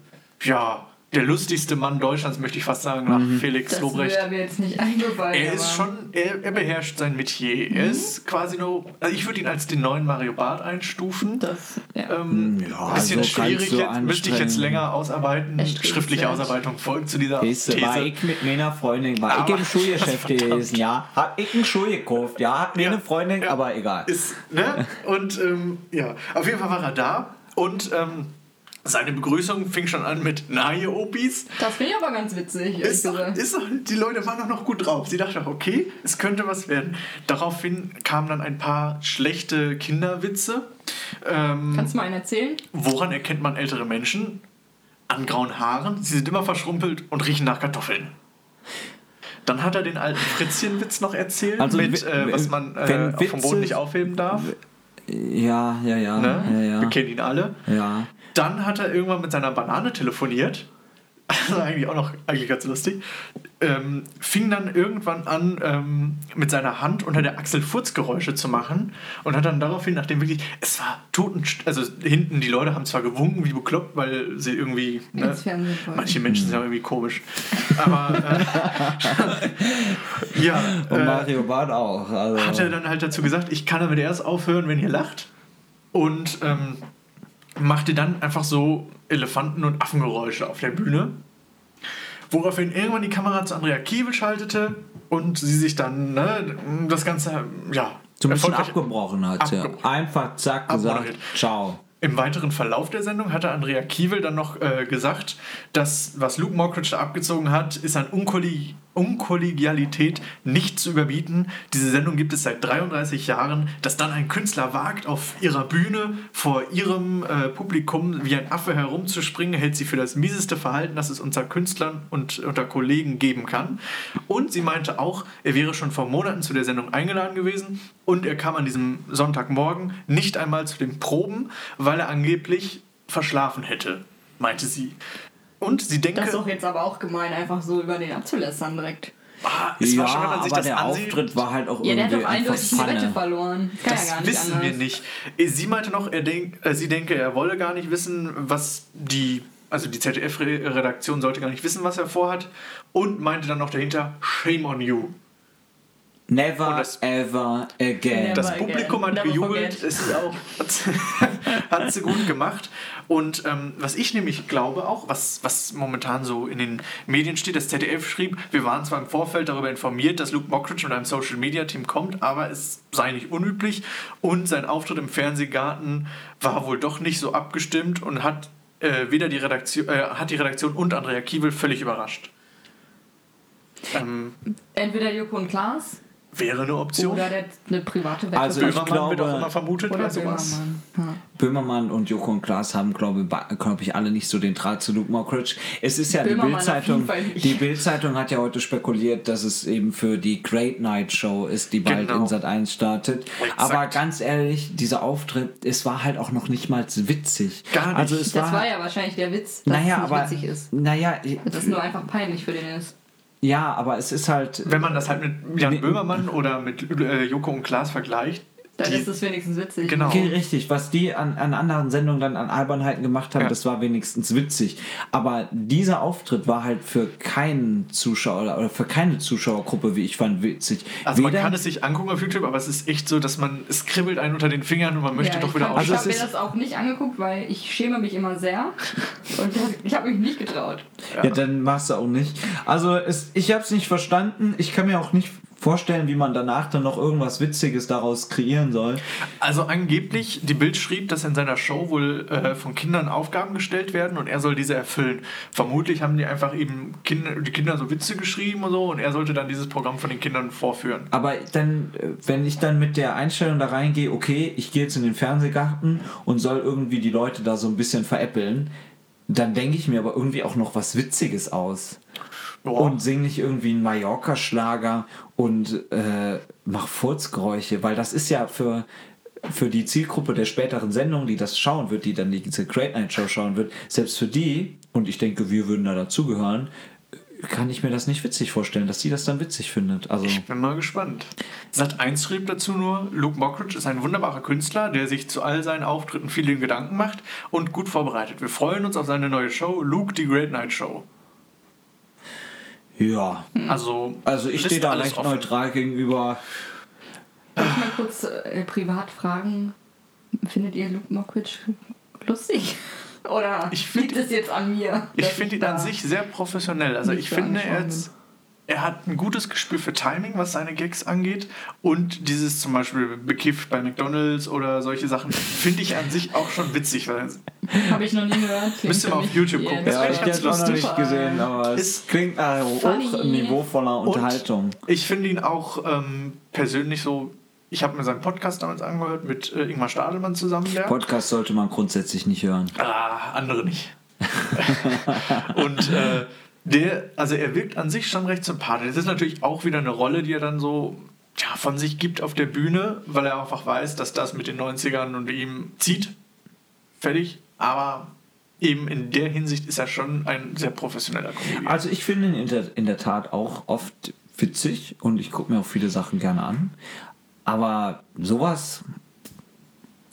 äh, ja, der lustigste Mann Deutschlands, möchte ich fast sagen, nach Felix Das Lobrecht. wäre mir jetzt nicht eingefallen. Er ist schon, er, er beherrscht sein Metier. Er ist quasi nur, also ich würde ihn als den neuen Mario Barth einstufen. Das, ja. Ähm, Ja, bisschen so schwierig so jetzt, müsste ich jetzt länger ausarbeiten. Schriftliche Ausarbeitung folgt zu dieser Weißt du, war These. ich mit meiner Freundin, war Aber- ich im Schuhgeschäft Verdammt. gewesen, ja. Hab ich einen Schuh gekauft, ja. Hat mir Ja, eine Freundin, ja. aber egal. Ist, ne? Und ähm, ja, auf jeden Fall war er da und ähm, seine Begrüßung fing schon an mit Na, ihr Opis. das finde ich aber ganz witzig, Ist doch, ist doch, die Leute waren doch noch gut drauf. Sie dachten, okay, es könnte was werden. Daraufhin kamen dann ein paar schlechte Kinderwitze. Ähm, Kannst du mal einen erzählen? woran erkennt man ältere Menschen? An grauen Haaren. Sie sind immer verschrumpelt und riechen nach Kartoffeln. Dann hat er den alten Fritzchenwitz noch erzählt, Also, mit äh, was man wenn äh, dem Boden nicht aufheben darf. Ja, ja, ja. Ne? ja, Wir ja. kennen ihn alle. ja. Dann hat er irgendwann mit seiner Banane telefoniert. Also eigentlich auch noch eigentlich ganz lustig. Ähm, fing dann irgendwann an, ähm, mit seiner Hand unter der Achsel Furzgeräusche zu machen und hat dann daraufhin, nachdem wirklich, es war toten, also hinten die Leute haben zwar gewunken wie bekloppt, weil sie irgendwie, ne, manche Menschen sind ja irgendwie komisch, aber äh, ja, Und äh, Mario Barth auch. Also. hat er dann halt dazu gesagt, ich kann damit erst aufhören, wenn ihr lacht. Und ähm, machte dann einfach so Elefanten- und Affengeräusche auf der Bühne. Woraufhin irgendwann die Kamera zu Andrea Kiewel schaltete und sie sich dann ne, das Ganze, ja, so ein bisschen abgebrochen hat. ja. Abgebrochen. Einfach zack gesagt, ciao. Im weiteren Verlauf der Sendung hatte Andrea Kiewel dann noch äh, gesagt, dass was Luke Mockridge da abgezogen hat, ist an Unkolli Unkollegialität nicht zu überbieten. Diese Sendung gibt es seit 33 Jahren. Dass dann ein Künstler wagt, auf ihrer Bühne vor ihrem äh, Publikum wie ein Affe herumzuspringen, hält sie für das mieseste Verhalten, das es unter Künstlern und unter Kollegen geben kann. Und sie meinte auch, er wäre schon vor Monaten zu der Sendung eingeladen gewesen und er kam an diesem Sonntagmorgen nicht einmal zu den Proben, weil er angeblich verschlafen hätte, meinte sie. Und sie denke, Das ist doch jetzt aber auch gemein, einfach so über den abzulässern direkt. ah, es ja, war schon, wenn man sich aber das der ansieht, Auftritt war halt auch Ja, der hat irgendwie doch eindeutig die einfach Wette verloren. Kann Das ja gar nicht wissen anders. wir nicht. Sie meinte noch, er denk, äh, sie denke, er wolle gar nicht wissen, was die, also die ZDF-Redaktion sollte gar nicht wissen, was er vorhat. Und meinte dann noch dahinter, shame on you. Never das- ever again. Never Das again. Publikum hat Never gejubelt, es auch, hat sie gut gemacht. Und ähm, was ich nämlich glaube auch, was, was momentan so in den Medien steht, das ZDF schrieb, wir waren zwar im Vorfeld darüber informiert, dass Luke Mockridge mit einem Social Media Team kommt, aber es sei nicht unüblich und sein Auftritt im Fernsehgarten war wohl doch nicht so abgestimmt und hat äh, weder die Redaktion, äh, hat die Redaktion und Andrea Kiewel völlig überrascht. Ähm, Entweder Joko und Klaas wäre eine Option. oder der, eine private Wette. Also ich Böhmermann wird auch glaube- immer vermutet oder sowas. Böhmermann. Ja. Böhmermann und Joko und Klaas haben, glaube glaub ich, alle nicht so den Draht zu Luke Mockridge. Es ist ja die Böhmermann auf Bildzeitung. Die Bildzeitung hat ja heute spekuliert, dass es eben für die Great Night Show ist, die bald Genau. in Sat 1 startet. Exakt. Aber ganz ehrlich, dieser Auftritt, es war halt auch noch nicht mal witzig. Gar nicht. Also es Das war, war ja wahrscheinlich der Witz, dass naja, es nicht aber witzig ist. naja, Dass es nur einfach peinlich für den ist. Ja, aber es ist halt Wenn man das halt mit Jan Nee. Böhmermann oder mit äh, Joko und Klaas vergleicht, Dann Die- ist es wenigstens witzig. Genau. Okay, richtig. Was die an, an anderen Sendungen dann an Albernheiten gemacht haben, Ja. das war wenigstens witzig. Aber dieser Auftritt war halt für keinen Zuschauer oder für keine Zuschauergruppe, wie ich fand, witzig. Also man Weder- kann es sich angucken auf YouTube, aber es ist echt so, dass man, es kribbelt einen unter den Fingern und man möchte Ja, doch wieder Also Ich es habe mir das auch nicht angeguckt, weil ich schäme mich immer sehr. Und das- ich habe mich nicht getraut. Ja, dann machst du auch nicht. Also es, ich habe es nicht verstanden. Ich kann mir auch nicht vorstellen, wie man danach dann noch irgendwas Witziges daraus kreieren soll. Also angeblich, die Bild schrieb, dass in seiner Show wohl äh, von Kindern Aufgaben gestellt werden und er soll diese erfüllen. Vermutlich haben die einfach eben Kinder, die Kinder so Witze geschrieben und so und er sollte dann dieses Programm von den Kindern vorführen. Aber dann, äh, wenn ich dann mit der Einstellung da reingehe, okay, ich gehe jetzt in den Fernsehgarten und soll irgendwie die Leute da so ein bisschen veräppeln, dann denke ich mir aber irgendwie auch noch was Witziges aus. Ja. Und sing nicht irgendwie einen Mallorca-Schlager und äh, mach Furzgeräusche, weil das ist ja für, für die Zielgruppe der späteren Sendung, die das schauen wird, die dann diese Great Night Show schauen wird, selbst für die, und ich denke, wir würden da dazugehören, kann ich mir das nicht witzig vorstellen, dass sie das dann witzig findet. Also, Ich bin mal gespannt. Sat 1 schrieb dazu nur, Luke Mockridge ist ein wunderbarer Künstler, der sich zu all seinen Auftritten viele Gedanken macht und gut vorbereitet. Wir freuen uns auf seine neue Show, Luke die Great Night Show. Ja. Also, Also ich stehe da recht offen. neutral gegenüber. Darf ich mal kurz äh, privat fragen, findet ihr Luke Mockridge lustig? Oder Ich find- liegt es jetzt an mir? Ich finde ihn an sich sehr professionell. Also ich finde, jetzt, er hat ein gutes Gespür für Timing, was seine Gags angeht. Und dieses zum Beispiel bekifft bei McDonalds oder solche Sachen, finde ich an sich auch schon witzig. Habe ich noch nie gehört. Klingt Müsst ihr mal auf YouTube gucken. Ja, Ja, ich habe es noch nicht gesehen, aber es Ist klingt nach hoch niveauvoller Unterhaltung. ich finde ihn auch ähm, persönlich so. Ich habe mir seinen Podcast damals angehört mit äh, Ingmar Stadelmann zusammen. Der. Podcast sollte man grundsätzlich nicht hören. Ah, andere nicht. und äh, der, also er wirkt an sich schon recht sympathisch. Das ist natürlich auch wieder eine Rolle, die er dann so ja, von sich gibt auf der Bühne, weil er einfach weiß, dass das mit den 90ern und ihm zieht. Fertig. Aber eben in der Hinsicht ist er schon ein sehr professioneller Comedian. Also ich finde ihn in der, in der Tat auch oft witzig und ich gucke mir auch viele Sachen gerne an. Aber sowas,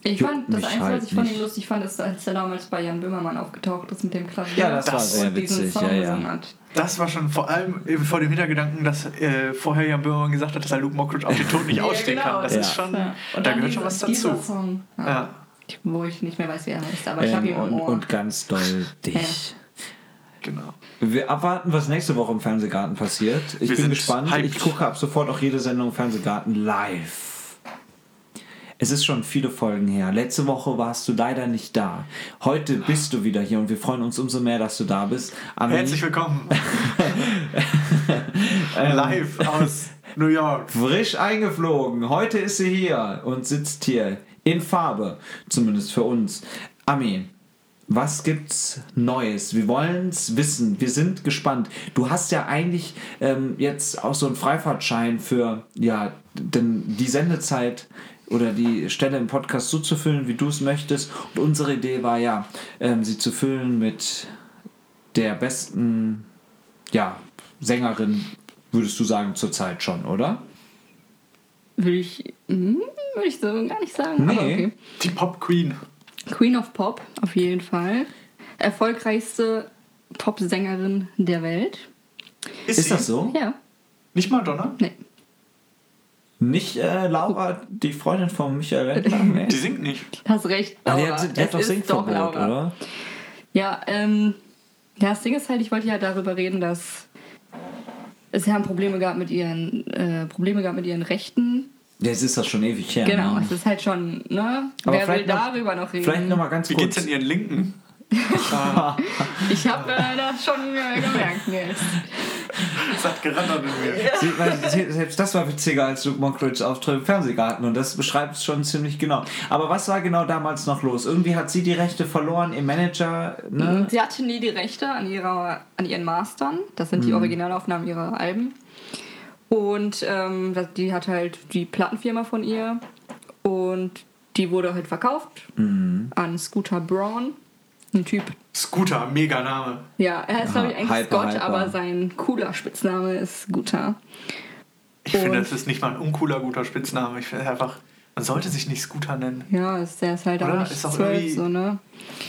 Ich fand, das Einzige, halt was ich von nicht. ihm lustig fand, ist, als er damals bei Jan Böhmermann aufgetaucht ist mit dem Klavier. Ja, das war sehr witzig, Song ja, ja. hat. Das war schon vor allem eben vor dem Hintergedanken, dass äh, vorher Jan Böhmermann gesagt hat, dass er Luke Mockridge auf den Tod nicht Ja, ausstehen genau. kann. Das Ja. ist schon, Ja. Und da gehört schon was dazu. Song, ja. Ja. Wo ich nicht mehr weiß, wie er heißt, aber ich habe ihn ähm, und, und ganz doll dich. Genau. Wir abwarten, was nächste Woche im Fernsehgarten passiert. Ich Wir bin gespannt. hyped. Ich gucke ab sofort auch jede Sendung im Fernsehgarten live. Es ist schon viele Folgen her. Letzte Woche warst du leider nicht da. Heute bist du wieder hier und wir freuen uns umso mehr, dass du da bist. Ami, Herzlich willkommen. Ähm. Live aus New York. frisch eingeflogen. Heute ist sie hier und sitzt hier in Farbe, zumindest für uns. Ami, was gibt's Neues? Wir wollen's wissen. Wir sind gespannt. Du hast ja eigentlich ähm, jetzt auch so einen Freifahrtschein für ja denn die Sendezeit oder die Stelle im Podcast so zu füllen, wie du es möchtest. Und unsere Idee war ja, ähm, sie zu füllen mit der besten ja, Sängerin, würdest du sagen, zurzeit schon, oder? Würde ich, hm, würde ich so gar nicht sagen. Nee. Aber okay. Die Pop Queen. Queen of Pop, auf jeden Fall. Erfolgreichste Popsängerin der Welt. Ist sie? das so? Ja, Nicht Madonna? nee. Nicht äh, Laura, die Freundin von Michael Wendler? Nee. Die singt nicht. Hast recht. Ah, die Laura. hat, die hat Es doch Singverbot, Laura. oder? Ja, ähm, ja, das Ding ist halt, ich wollte ja darüber reden, dass es ja Probleme gab mit ihren äh, Probleme gab mit ihren Rechten. Jetzt ist das schon ewig her. Genau, Ne? es ist halt schon, ne? Aber Wer will vielleicht noch- darüber noch reden? Vielleicht nochmal ganz Wie kurz. geht's denn ihren Linken? Ich habe äh, das schon äh, gemerkt jetzt. Es hat gerattert in mir. Sie, weil, sie, selbst das war witziger als Luke Mockridge Auftritt im Fernsehgarten und das beschreibt es schon ziemlich genau. Aber was war genau damals noch los? Irgendwie hat sie die Rechte verloren, ihr Manager, ne? Sie hatte nie die Rechte an, ihrer, an ihren Mastern. Das sind die Originalaufnahmen ihrer Alben. Und ähm, die hat halt die Plattenfirma von ihr. Und die wurde halt verkauft an Scooter Braun. Ein Typ. Scooter, mega Name. Ja, er ist, glaube ich, eigentlich Hyper, Scott, hyper. aber sein cooler Spitzname ist Scooter. Ich finde, Und- das ist nicht mal ein uncooler, guter Spitzname. Ich finde einfach, Man sollte sich nicht Scooter nennen. Ja, ist, der ist halt Oder? auch nicht Ist auch zwölf, irgendwie- so, ne?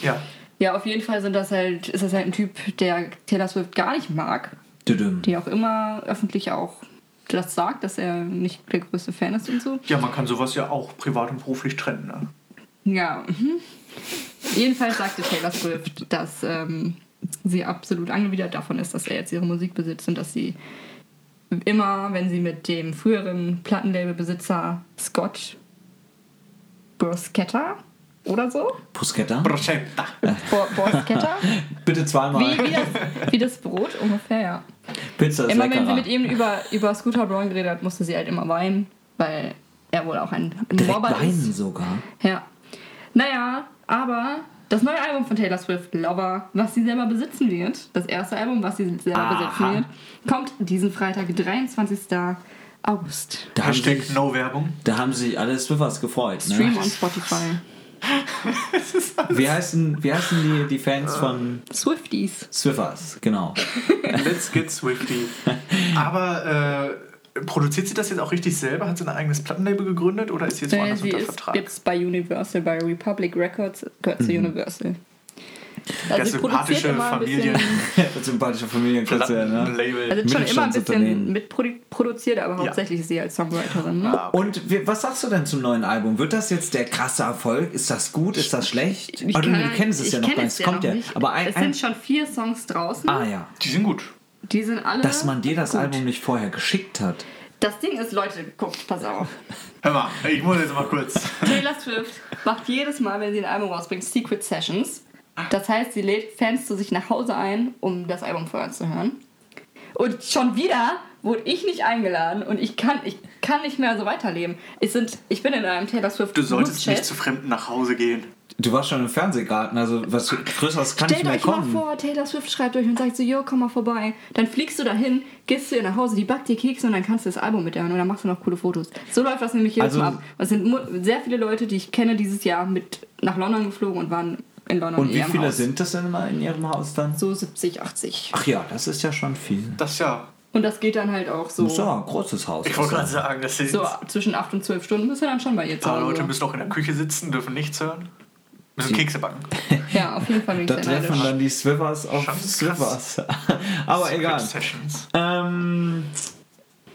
Ja. Ja, auf jeden Fall sind das halt, ist das halt ein Typ, der Taylor Swift gar nicht mag. Düdüm. Die auch immer öffentlich auch das sagt, dass er nicht der größte Fan ist und so. Ja, man kann sowas ja auch privat und beruflich trennen. Ne? Ja. Mhm. Jedenfalls sagte Taylor Swift, dass ähm, sie absolut angewidert davon ist, dass er jetzt ihre Musik besitzt und dass sie immer, wenn sie mit dem früheren Plattenlabelbesitzer Scott Bruschetta oder so, Bruschetta? Bruschetta. Bo Bruschetta, Bitte zweimal. wie, wie, das, wie das Brot ungefähr, ja. Pizza ist Immer wenn sie leckerer. mit ihm über, über Scooter Braun geredet hat, musste sie halt immer weinen, weil er wohl auch ein Direkt Mobber weinen ist. sogar. Ja. Naja, aber das neue Album von Taylor Swift, Lover, was sie selber besitzen wird, das erste Album, was sie selber Aha. besitzen wird, kommt diesen Freitag, 23. August. Da haben, Hashtag sich, No Werbung. da haben sich alle Swiffers gefreut. Stream Ne? on Spotify. Wie heißen, wie heißen die, die Fans von Swifties. Swiffers? Genau. Let's get Swifty. Aber äh, produziert sie das jetzt auch richtig selber? Hat sie ein eigenes Plattenlabel gegründet oder ist sie jetzt Äh, woanders sie unter ist Vertrag? jetzt bei Universal, bei Republic Records, gehört zu Universal. Der Also sie produziert sympathische. Familien- Sympathische Familienkonzern, ne? Plattenlabel. Also schon immer ein bisschen mitproduziert, aber hauptsächlich ist sie als Songwriterin. Ne? Und wie, was sagst du denn zum neuen Album? Wird das jetzt der krasse Erfolg? Ist das gut? Ist das schlecht? Ich oh, du, kann- du kennst es ich ja noch gar nicht. es kommt noch ja. nicht. Aber ein, es sind schon vier Songs draußen. ah ja. Die sind gut. Die sind alle. Dass man dir das gut. Album nicht vorher geschickt hat. Das Ding ist, Leute, guckt, pass auf. Hör mal, ich muss jetzt mal kurz. Taylor Swift macht jedes Mal, wenn sie ein Album rausbringt, Secret Sessions. Das heißt, sie lädt Fans zu sich nach Hause ein, um das Album vorher zu hören. Und schon wieder wurde ich nicht eingeladen und ich kann, ich kann nicht mehr so weiterleben. Es sind, ich bin in einem Taylor Swift Du solltest nicht zu Fremden nach Hause gehen. Du warst schon im Fernsehgarten, also was Größeres kann Stellt nicht mehr euch mal kommen. vor, Taylor Swift schreibt euch und sagt so, yo, komm mal vorbei. Dann fliegst du dahin, gehst zu ihr nach Hause, die backt dir Kekse und dann kannst du das Album mit ihr hören und dann machst du noch coole Fotos. So läuft das nämlich jedes Also- Mal ab. Und Es sind sehr viele Leute, die ich kenne, dieses Jahr mit nach London geflogen und waren in London Und in wie viele Haus. sind das denn immer in ihrem Haus dann? So 70, 80. Ach ja, das ist ja schon viel. Das ja. Und das geht dann halt auch so, So, ein großes Haus. Ich wollte ist gerade sagen, das sind so ein zwischen 8 und 12 Stunden bist du dann schon bei ihr zu paar Hause. Leute müssen auch in der Küche sitzen, dürfen nichts hören. Müssen Kekse backen. Ja, auf jeden Fall bin ich Da treffen dann die Swiffers auf. Swiffers. Aber egal. Ähm,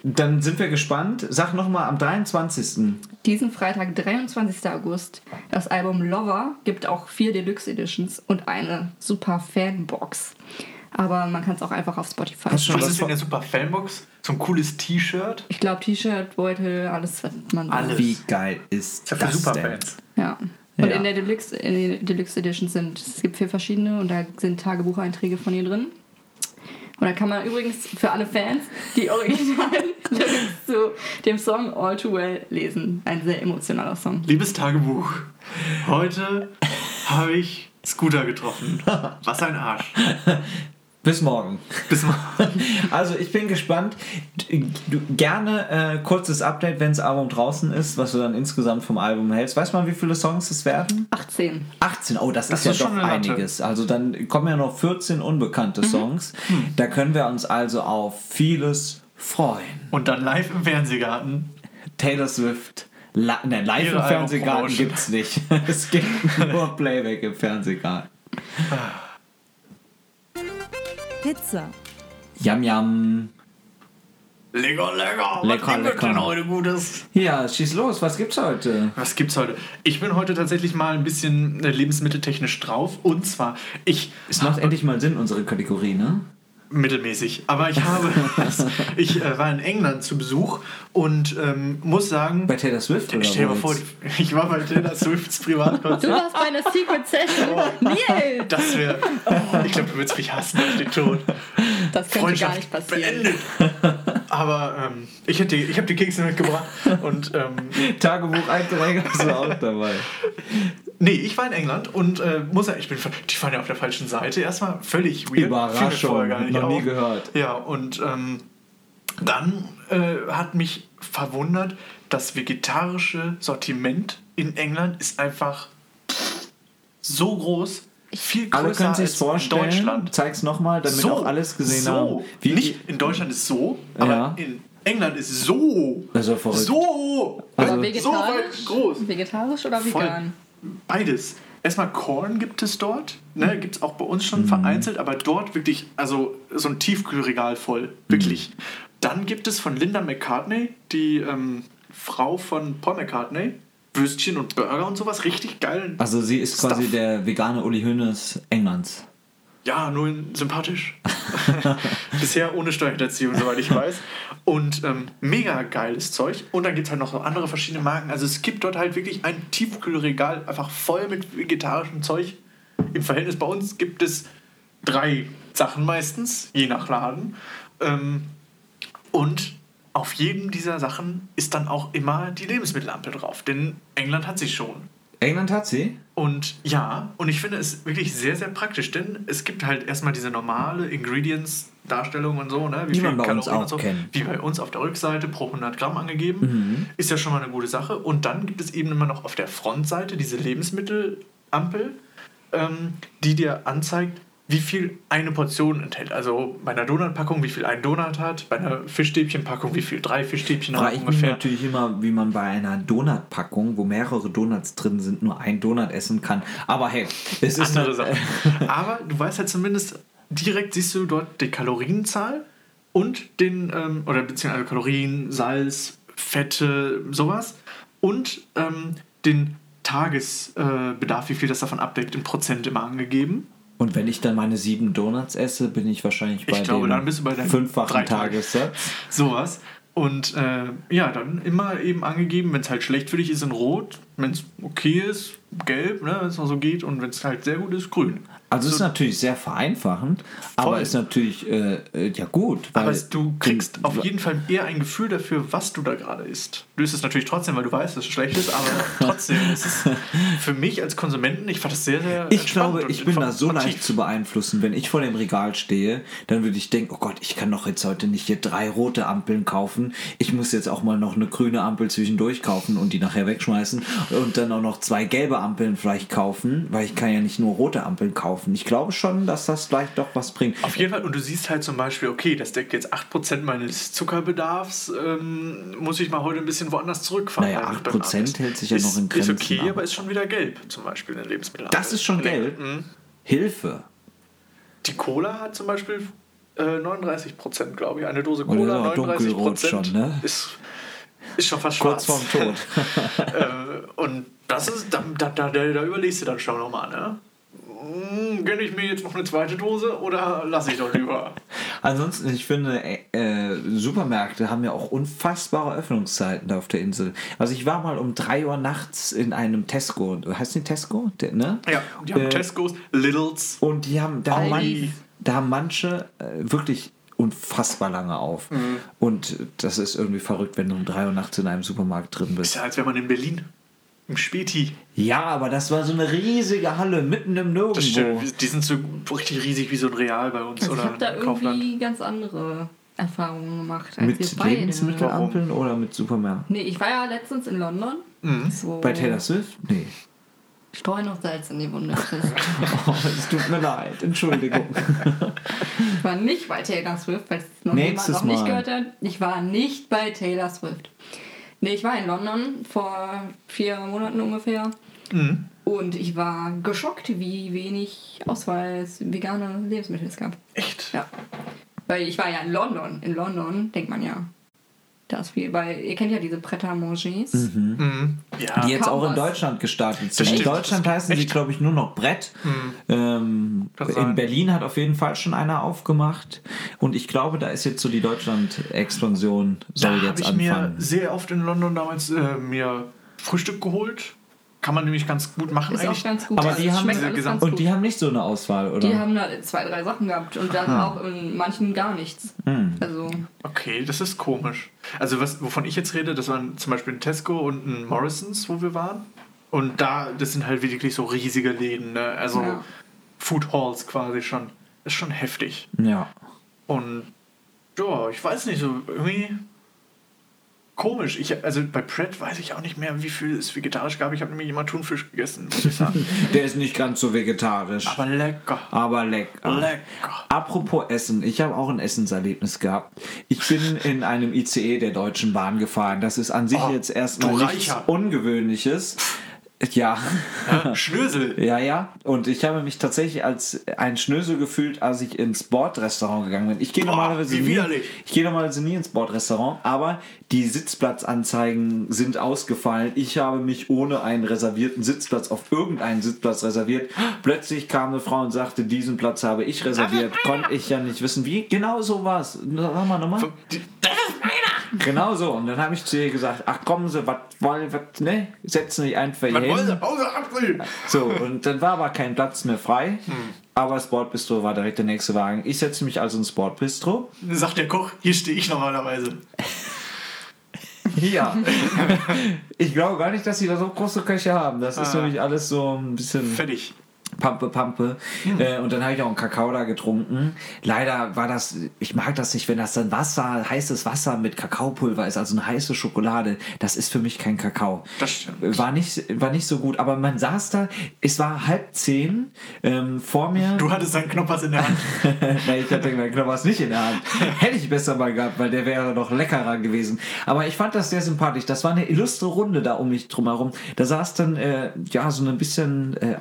dann sind wir gespannt. Sag nochmal am 23. Diesen Freitag, 23. August, das Album Lover gibt auch vier Deluxe Editions und eine super Fanbox. Aber man kann es auch einfach auf Spotify. Du schon Was was ist in von, der super Fanbox? So ein cooles T-Shirt. Ich glaube, T-Shirt, Beutel, alles, was man Alles. Wie geil ist für das denn? Superfans. Ja. Und Ja. in der Deluxe, in Deluxe Editions sind, es gibt vier verschiedene und da sind Tagebucheinträge von ihr drin. Und da kann man übrigens für alle Fans die originalen Lyrics zu dem Song All Too Well lesen. Ein sehr emotionaler Song. Liebes Tagebuch, heute habe ich Scooter getroffen. Was ein Arsch. Bis morgen. Bis mal. Also ich bin gespannt. Du, gerne äh, kurzes Update, wenn das Album draußen ist, was du dann insgesamt vom Album hältst. Weiß man, wie viele Songs es werden? 18. 18, oh, das, Das ist ja ist schon doch einiges. Also dann kommen ja noch 14 unbekannte Mhm. Songs. Hm. Da können wir uns also auf vieles freuen. Und dann live im Fernsehgarten. Taylor Swift. La ne, live Ihre im Fernsehgarten Album-Promotion. gibt's nicht. Es gibt nur Playback im Fernsehgarten. Pizza. Yam yam. Lecker, lecker. Lecker, Was lecker. denn heute Gutes? Ja, schieß los. Was gibt's heute? Was gibt's heute? Ich bin heute tatsächlich mal ein bisschen äh, lebensmitteltechnisch drauf. Und zwar, ich Es macht endlich mal Sinn, unsere Kategorie, ne? Mittelmäßig. Aber ich habe, ich äh, war in England zu Besuch und ähm, muss sagen, Bei Taylor Swift oder stell dir mal vor, ich war bei Taylor Swifts Du Privatkonzert. warst bei einer Secret Session. Neil! Das wäre, ich glaube, du würdest mich hassen auf den Tod. Das könnte gar nicht passieren. beendet. Aber ähm, ich, hätte, ich habe die Kekse mitgebracht und ähm, Tagebucheinträge hast du auch dabei. Nee, ich war in England und äh, muss sagen, ich bin, die waren ja auf der falschen Seite erstmal völlig weird. Überraschung, gar nicht noch nie auf. gehört. Ja, und ähm, dann äh, hat mich verwundert, das vegetarische Sortiment in England ist einfach so groß, viel größer Alle können als sich's in vorstellen. Deutschland. Zeig's nochmal, damit auch alles gesehen so. haben. Wie, Nicht in Deutschland ist so, aber Ja. in England ist so, Das ist ja verrückt. so, Also- vegetarisch? so weit groß. Vegetarisch oder Voll. Beides. Erstmal Korn gibt es dort, Mhm. ne, gibt es auch bei uns schon vereinzelt, aber dort wirklich, also so ein Tiefkühlregal voll, wirklich. Mhm. Dann gibt es von Linda McCartney, die ähm, Frau von Paul McCartney, Würstchen und Burger und sowas, richtig geil. Also sie ist quasi Stuff. der vegane Uli Hoeneß Englands. Ja, nur sympathisch. Bisher ohne Steuerhinterziehung, soweit ich weiß. Und ähm, mega geiles Zeug. Und dann gibt es halt noch so andere verschiedene Marken. Also es gibt dort halt wirklich ein Tiefkühlregal, einfach voll mit vegetarischem Zeug. Im Verhältnis bei uns gibt es drei Sachen meistens, je nach Laden. Ähm, und auf jedem dieser Sachen ist dann auch immer die Lebensmittelampel drauf. Denn England hat sie schon. England hat sie? Und ja, und ich finde es wirklich sehr, sehr praktisch, denn es gibt halt erstmal diese normale Ingredients-Darstellung und so, ne? wie Die viel man bei uns Kalorien auch und so, kennt. wie bei uns auf der Rückseite pro 100 Gramm angegeben. Mhm. Ist ja schon mal eine gute Sache. Und dann gibt es eben immer noch auf der Frontseite diese Lebensmittelampel, ähm, die dir anzeigt, wie viel eine Portion enthält. Also bei einer Donutpackung, wie viel ein Donut hat, bei einer Fischstäbchenpackung, wie viel drei Fischstäbchen haben ich mich ungefähr. natürlich immer, wie man bei einer Donutpackung, wo mehrere Donuts drin sind, nur ein Donut essen kann. Aber hey, es ist andere eine, Sache. Aber du weißt halt zumindest, direkt siehst du dort die Kalorienzahl und den, ähm, oder beziehungsweise Kalorien, Salz, Fette, sowas und ähm, den Tagesbedarf, äh, wie viel das davon abdeckt, in Prozent immer angegeben. Und wenn ich dann meine sieben Donuts esse, bin ich wahrscheinlich bei Ich glaube, dem dann bist du bei deinen fünffachen. Tagessatz. Sowas. Und äh, ja, dann immer eben angegeben, wenn es halt schlecht für dich ist, in Rot, wenn es okay ist, gelb, ne, wenn es noch so geht, und wenn es halt sehr gut ist, grün. Also es ist natürlich sehr vereinfachend, aber Voll. ist natürlich äh, äh, ja gut. Aber du kriegst auf jeden Fall eher ein Gefühl dafür, was du da gerade isst. Du isst es natürlich trotzdem, weil du weißt, dass es schlecht ist, aber trotzdem ist es für mich als Konsumenten, ich fand das sehr, sehr Ich glaube, ich bin da so leicht zu beeinflussen. Wenn ich vor dem Regal stehe, dann würde ich denken, oh Gott, ich kann doch jetzt heute nicht hier drei rote Ampeln kaufen. Ich muss jetzt auch mal noch eine grüne Ampel zwischendurch kaufen und die nachher wegschmeißen und dann auch noch zwei gelbe Ampeln vielleicht kaufen, weil ich kann ja nicht nur rote Ampeln kaufen. Ich glaube schon, dass das vielleicht doch was bringt. Auf jeden Fall, und du siehst halt zum Beispiel, okay, das deckt jetzt 8% meines Zuckerbedarfs, ähm, muss ich mal heute ein bisschen woanders zurückfahren. Naja, weil beim 8% Arzt hält sich ja ist, noch in Ist Grenzen, okay, aber- aber ist schon wieder gelb, zum Beispiel in der Lebensmittel. Das ist schon gelb. Hilfe. Die Cola hat zum Beispiel äh, 39%, glaube ich. Eine Dose ist Cola, dunkelrot 39%. schon, ne? ist, ist schon fast Kurz schwarz. vorm Tod. Äh, und das ist, da, da, da, da überlegst du dann schon nochmal, ne? Hm, Gönne ich mir jetzt noch eine zweite Dose oder lasse ich doch lieber? Ansonsten, ich finde, äh, Supermärkte haben ja auch unfassbare Öffnungszeiten da auf der Insel. Also ich war mal um 3 Uhr nachts in einem Tesco. Heißt die Tesco? Der, ne? Ja, die haben Äh, Tesco's, Littles. Und die haben, da, man, da haben manche äh, wirklich unfassbar lange auf. Mhm. Und das ist irgendwie verrückt, wenn du um 3 Uhr nachts in einem Supermarkt drin Ist bist. ja, als wäre man in Berlin. Im Späti. Ja, aber das war so eine riesige Halle mitten im Nirgendwo. Das stimmt. Die sind so richtig riesig wie so ein Real bei uns Also ich oder habe da im Kaufland. irgendwie ganz andere Erfahrungen gemacht als wir Mit beide. Lebensmittelampeln oder mit Supermärkten? Nee, ich war ja letztens in London. Mhm. So Bei Taylor Swift? Nee. Streu noch Salz in die Wunde. Oh, es tut mir leid, Entschuldigung. Ich war nicht bei Taylor Swift, weil es noch Nächstes jemand noch nicht Mal. gehört hat. Ich war nicht bei Taylor Swift. Nee, ich war in London vor vier Monaten ungefähr. Mhm. Und ich war geschockt, wie wenig Auswahl es vegane Lebensmittel es gab. Echt? Ja. Weil ich war ja in London. In London denkt man ja, da ist viel. Weil ihr kennt ja diese Pret à Mangers. Mhm. Ja. Die jetzt Kaum auch in. Deutschland gestartet sind. Das In. Deutschland heißen sie, Echt? glaube ich, nur noch Brett. Ähm, Kann in sein. Berlin hat auf jeden Fall schon einer aufgemacht. Und ich glaube, da ist jetzt so die Deutschland-Expansion Da soll habe jetzt ich mir anfangen. sehr oft in London damals äh, mir Frühstück geholt. Kann man nämlich ganz gut machen Ist auch eigentlich. ganz gut. Aber Also die haben- Und gut. die haben nicht so eine Auswahl, oder? Die haben da zwei, drei Sachen gehabt und dann auch in manchen gar nichts. Hm. Also, Okay, das ist komisch. Also was, wovon ich jetzt rede, das waren zum Beispiel ein Tesco und ein Morrisons, wo wir waren. Und da, das sind halt wirklich so riesige Läden, ne? Also Ja. Food Halls quasi schon. Ist schon heftig. ja. Und ja, ich weiß nicht, so irgendwie. Komisch. Ich, also bei Pret weiß ich auch nicht mehr, wie viel es vegetarisch gab. Ich habe nämlich immer Thunfisch gegessen, muss ich sagen. Der ist nicht ganz so vegetarisch. Aber lecker. Aber lecker. Lecker. Apropos Essen, ich habe auch ein Essenserlebnis gehabt. Ich bin in einem ICE der Deutschen Bahn gefahren. Das ist an sich Oh, jetzt erstmal nichts. Ungewöhnliches. Ja. Ja, Schnösel. Ja, ja. Und ich habe mich tatsächlich als ein Schnösel gefühlt, als ich ins Bordrestaurant gegangen bin. Ich gehe normalerweise nie, widerlich. ich gehe normalerweise nie ins Bordrestaurant, aber die Sitzplatzanzeigen sind ausgefallen. Ich habe mich ohne einen reservierten Sitzplatz auf irgendeinen Sitzplatz reserviert. Plötzlich kam eine Frau und sagte, diesen Platz habe ich reserviert. Konnte ich ja nicht wissen, wie. Genau so war's. Sag mal nochmal. Die- Genau so. Und dann habe ich zu ihr gesagt, ach kommen Sie, was wollen, was, ne? Setzen Sie einfach hier Was wollen hin. Sie? Hause Apfel. So, und dann war aber kein Platz mehr frei. Hm. Aber das Bordbistro war direkt der nächste Wagen. Ich setze mich also ins Bordbistro. Dann sagt der Koch, hier stehe ich normalerweise. Ja. ich glaube gar nicht, dass sie da so große Köche haben. Das ist Ah. nämlich alles so ein bisschen Fertig. Pampe, Pampe. Hm. Äh, und dann habe ich auch einen Kakao da getrunken. Leider war das, ich mag das nicht, wenn das dann Wasser, heißes Wasser mit Kakaopulver ist, also eine heiße Schokolade. Das ist für mich kein Kakao. Das stimmt. War nicht, war nicht so gut, aber man saß da, es war halb zehn ähm, vor mir. Du hattest seinen Knoppers in der Hand. Nein, ich hatte meinen Knoppers nicht in der Hand. Hätte ich besser mal gehabt, weil der wäre noch leckerer gewesen. Aber ich fand das sehr sympathisch. Das war eine illustre Runde da um mich drumherum. Da saß dann äh, ja so eine bisschen äh,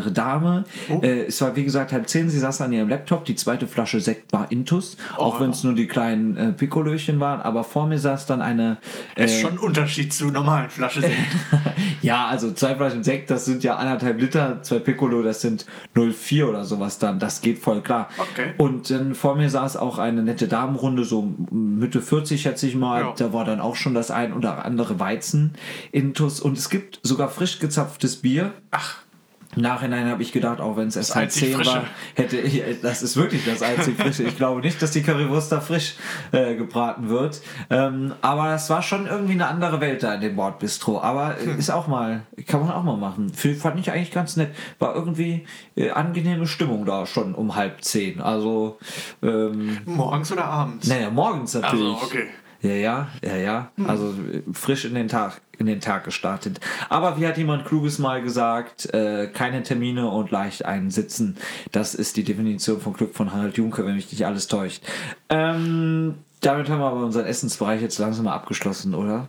aufgetakeltere Dame. Äh, es war wie gesagt halb zehn. Sie saß an ihrem Laptop. Die zweite Flasche Sekt war Intus, auch wenn es nur die kleinen äh, Pikolöchen waren. Aber vor mir saß dann eine. Äh, ist schon ein Unterschied zu normalen Flasche Sekt. ja, also zwei Flaschen Sekt, das sind ja anderthalb Liter, zwei Piccolo, das sind 0,4 oder sowas dann. Das geht voll klar. Okay. Und dann vor mir saß auch eine nette Damenrunde, so Mitte 40 schätze ich mal. Ja. Da war dann auch schon das ein oder andere Weizen intus. Und es gibt sogar frisch gezapftes Bier. Ach, Im Nachhinein habe ich gedacht, auch wenn es erst halb einzig 10 Frische. war, hätte ich, das ist wirklich das einzig Frische. Ich glaube nicht, dass die Currywurst da frisch äh, gebraten wird. Ähm, aber das war schon irgendwie eine andere Welt da in dem Bordbistro. Aber äh, ist auch mal, kann man auch mal machen. Fand ich eigentlich ganz nett. War irgendwie äh, angenehme Stimmung da schon um halb zehn. Also, ähm, morgens oder abends? naja, morgens natürlich. Also, okay. Ja, ja, ja, ja. Also äh, frisch in den Tag, in den Tag gestartet. Aber wie hat jemand Kluges mal gesagt, äh, keine Termine und leicht einen Sitzen. Das ist die Definition von Glück von Harald Juncker, wenn mich nicht alles täuscht. Ähm, damit haben wir aber unseren Essensbereich jetzt langsam mal abgeschlossen, oder?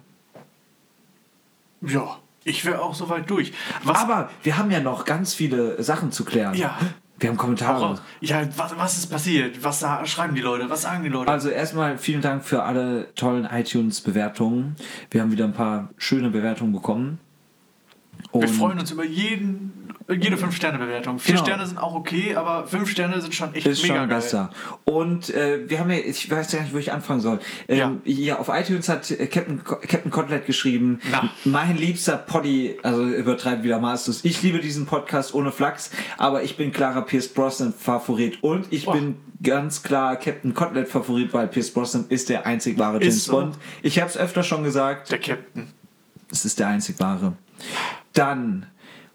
Ja, ich wäre auch soweit durch. Was, Aber wir haben ja noch ganz viele Sachen zu klären. Ja. Wir haben Kommentare. ja, was, was ist passiert? Was schreiben die Leute? Was sagen die Leute? Also erstmal vielen Dank für alle tollen iTunes-Bewertungen. Wir haben wieder ein paar schöne Bewertungen bekommen. wir Und- freuen uns über jeden, jede 5-Sterne-Bewertung. Vier Genau. Sterne sind auch okay, aber 5 Sterne sind schon echt Ist mega schon geil. besser. Und äh, wir haben ja, ich weiß ja nicht, wo ich anfangen soll. Ähm, Ja. Hier auf iTunes hat äh, Captain, Captain Kotlet geschrieben, Na. mein liebster Poddy, also übertreibt wieder Masters. Ich liebe diesen Podcast ohne Flachs, aber ich bin klarer Pierce Brosnan Favorit und ich Oh. bin ganz klar Captain Kotlet Favorit, weil Pierce Brosnan ist der einzig wahre Ist James so. Bond. Ich habe es öfter schon gesagt. Der Captain. Es ist der einzig wahre. Dann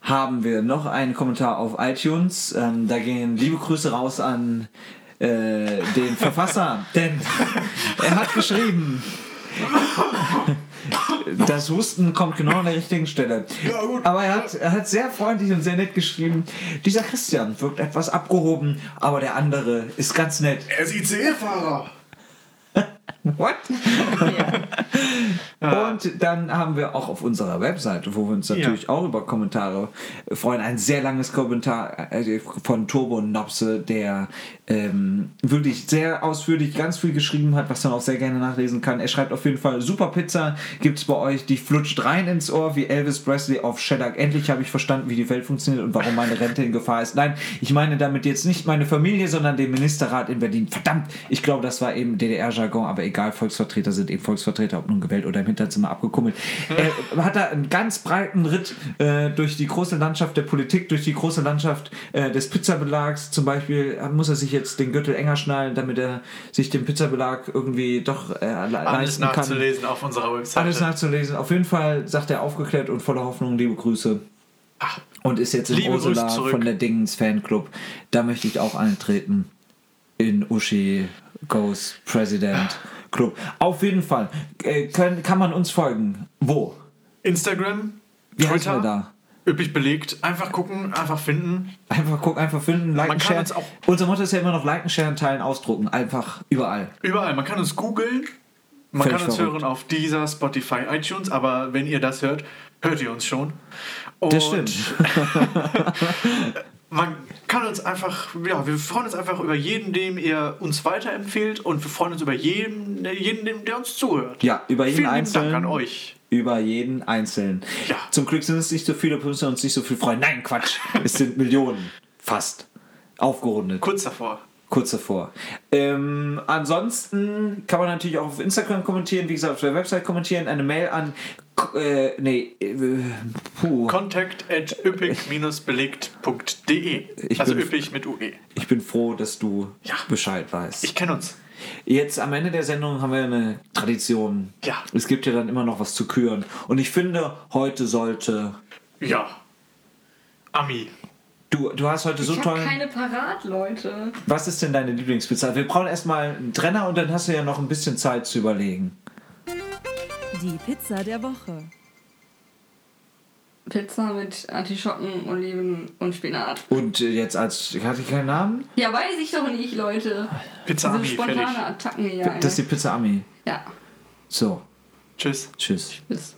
haben wir noch einen Kommentar auf iTunes. Ähm, da gehen liebe Grüße raus an äh, den Verfasser, denn er hat geschrieben. Das Husten kommt genau an der richtigen Stelle. Aber er hat, er hat sehr freundlich und sehr nett geschrieben. Dieser Christian wirkt etwas abgehoben, aber der andere ist ganz nett. Er ist ICE-Fahrer. What? Und dann haben wir auch auf unserer Webseite, wo wir uns natürlich auch über Kommentare freuen, ein sehr langes Kommentar äh, von Turbo Nopse, der ähm, wirklich sehr ausführlich ganz viel geschrieben hat, was man auch sehr gerne nachlesen kann. Er schreibt auf jeden Fall, super Pizza gibt's bei euch, die flutscht rein ins Ohr wie Elvis Presley auf Shellac. Endlich habe ich verstanden, wie die Welt funktioniert und warum meine Rente in Gefahr ist. Nein, ich meine damit jetzt nicht meine Familie, sondern den Ministerrat in Berlin. Verdammt, ich glaube, das war eben DDR-Jargon, aber egal, Volksvertreter sind eben Volksvertreter, ob nun gewählt oder im Hinterzimmer abgekummelt. Er hat da einen ganz breiten Ritt äh, durch die große Landschaft der Politik, durch die große Landschaft äh, des Pizzabelags. Zum Beispiel muss er sich jetzt den Gürtel enger schnallen, damit er sich den Pizzabelag irgendwie doch äh, le- Alles leisten kann. nachzulesen auf unserer Webseite. Alles nachzulesen. Auf jeden Fall sagt er aufgeklärt und voller Hoffnung, liebe Grüße. Und ist jetzt in Ursula von der Dingens Fanclub. Da möchte ich auch eintreten. In Uschi Goes President. Club. Auf jeden Fall. Äh, können, kann man uns folgen. Wo? Instagram, Wie Twitter, da? üppig belegt. Einfach gucken, einfach finden. Einfach gucken, einfach finden, liken, Man kann sharen. uns auch- Unser Motto ist ja immer noch liken, sharen, teilen, ausdrucken. Einfach überall. Überall. Man kann uns googeln. Man Völlig kann uns verrückt. hören auf dieser Spotify, iTunes, aber wenn ihr das hört, hört ihr uns schon. Und Das stimmt. Man kann uns einfach, ja, wir freuen uns einfach über jeden, dem ihr uns weiterempfehlt und wir freuen uns über jeden, jeden der uns zuhört. Ja, über jeden Vielen Einzelnen. Dank an euch. Über jeden Einzelnen. Ja. Zum Glück sind es nicht so viele, müssen uns nicht so viel freuen. Nein, Quatsch. es sind Millionen. Fast. Aufgerundet. Kurz davor. Kurz davor. Ähm, ansonsten kann man natürlich auch auf Instagram kommentieren, wie gesagt, auf der Website kommentieren, eine Mail an. Äh, nee, äh, puh. Contact at üppig-belegt.de. Ich Also bin- üppig mit UE. Ich bin froh, dass du Ja. Bescheid weißt. Ich kenne uns. Jetzt am Ende der Sendung haben wir eine Tradition. Ja. Es gibt ja dann immer noch was zu küren. Und ich finde, heute sollte. Ja. Ami. Du, du hast heute so ich habe toll. keine parat, Leute. Was ist denn deine Lieblingspizza? Wir brauchen erstmal einen Trenner und dann hast du ja noch ein bisschen Zeit zu überlegen. Die Pizza der Woche. Pizza mit Artischocken, Oliven und Spinat. Und äh, jetzt als. Hatte ich keinen Namen? Ja, weiß ich doch nicht, Leute. Pizza Diese Ami, spontane fertig. Attacken hier. Das ist die Pizza Ami. ja. So, Tschüss. tschüss. Bis.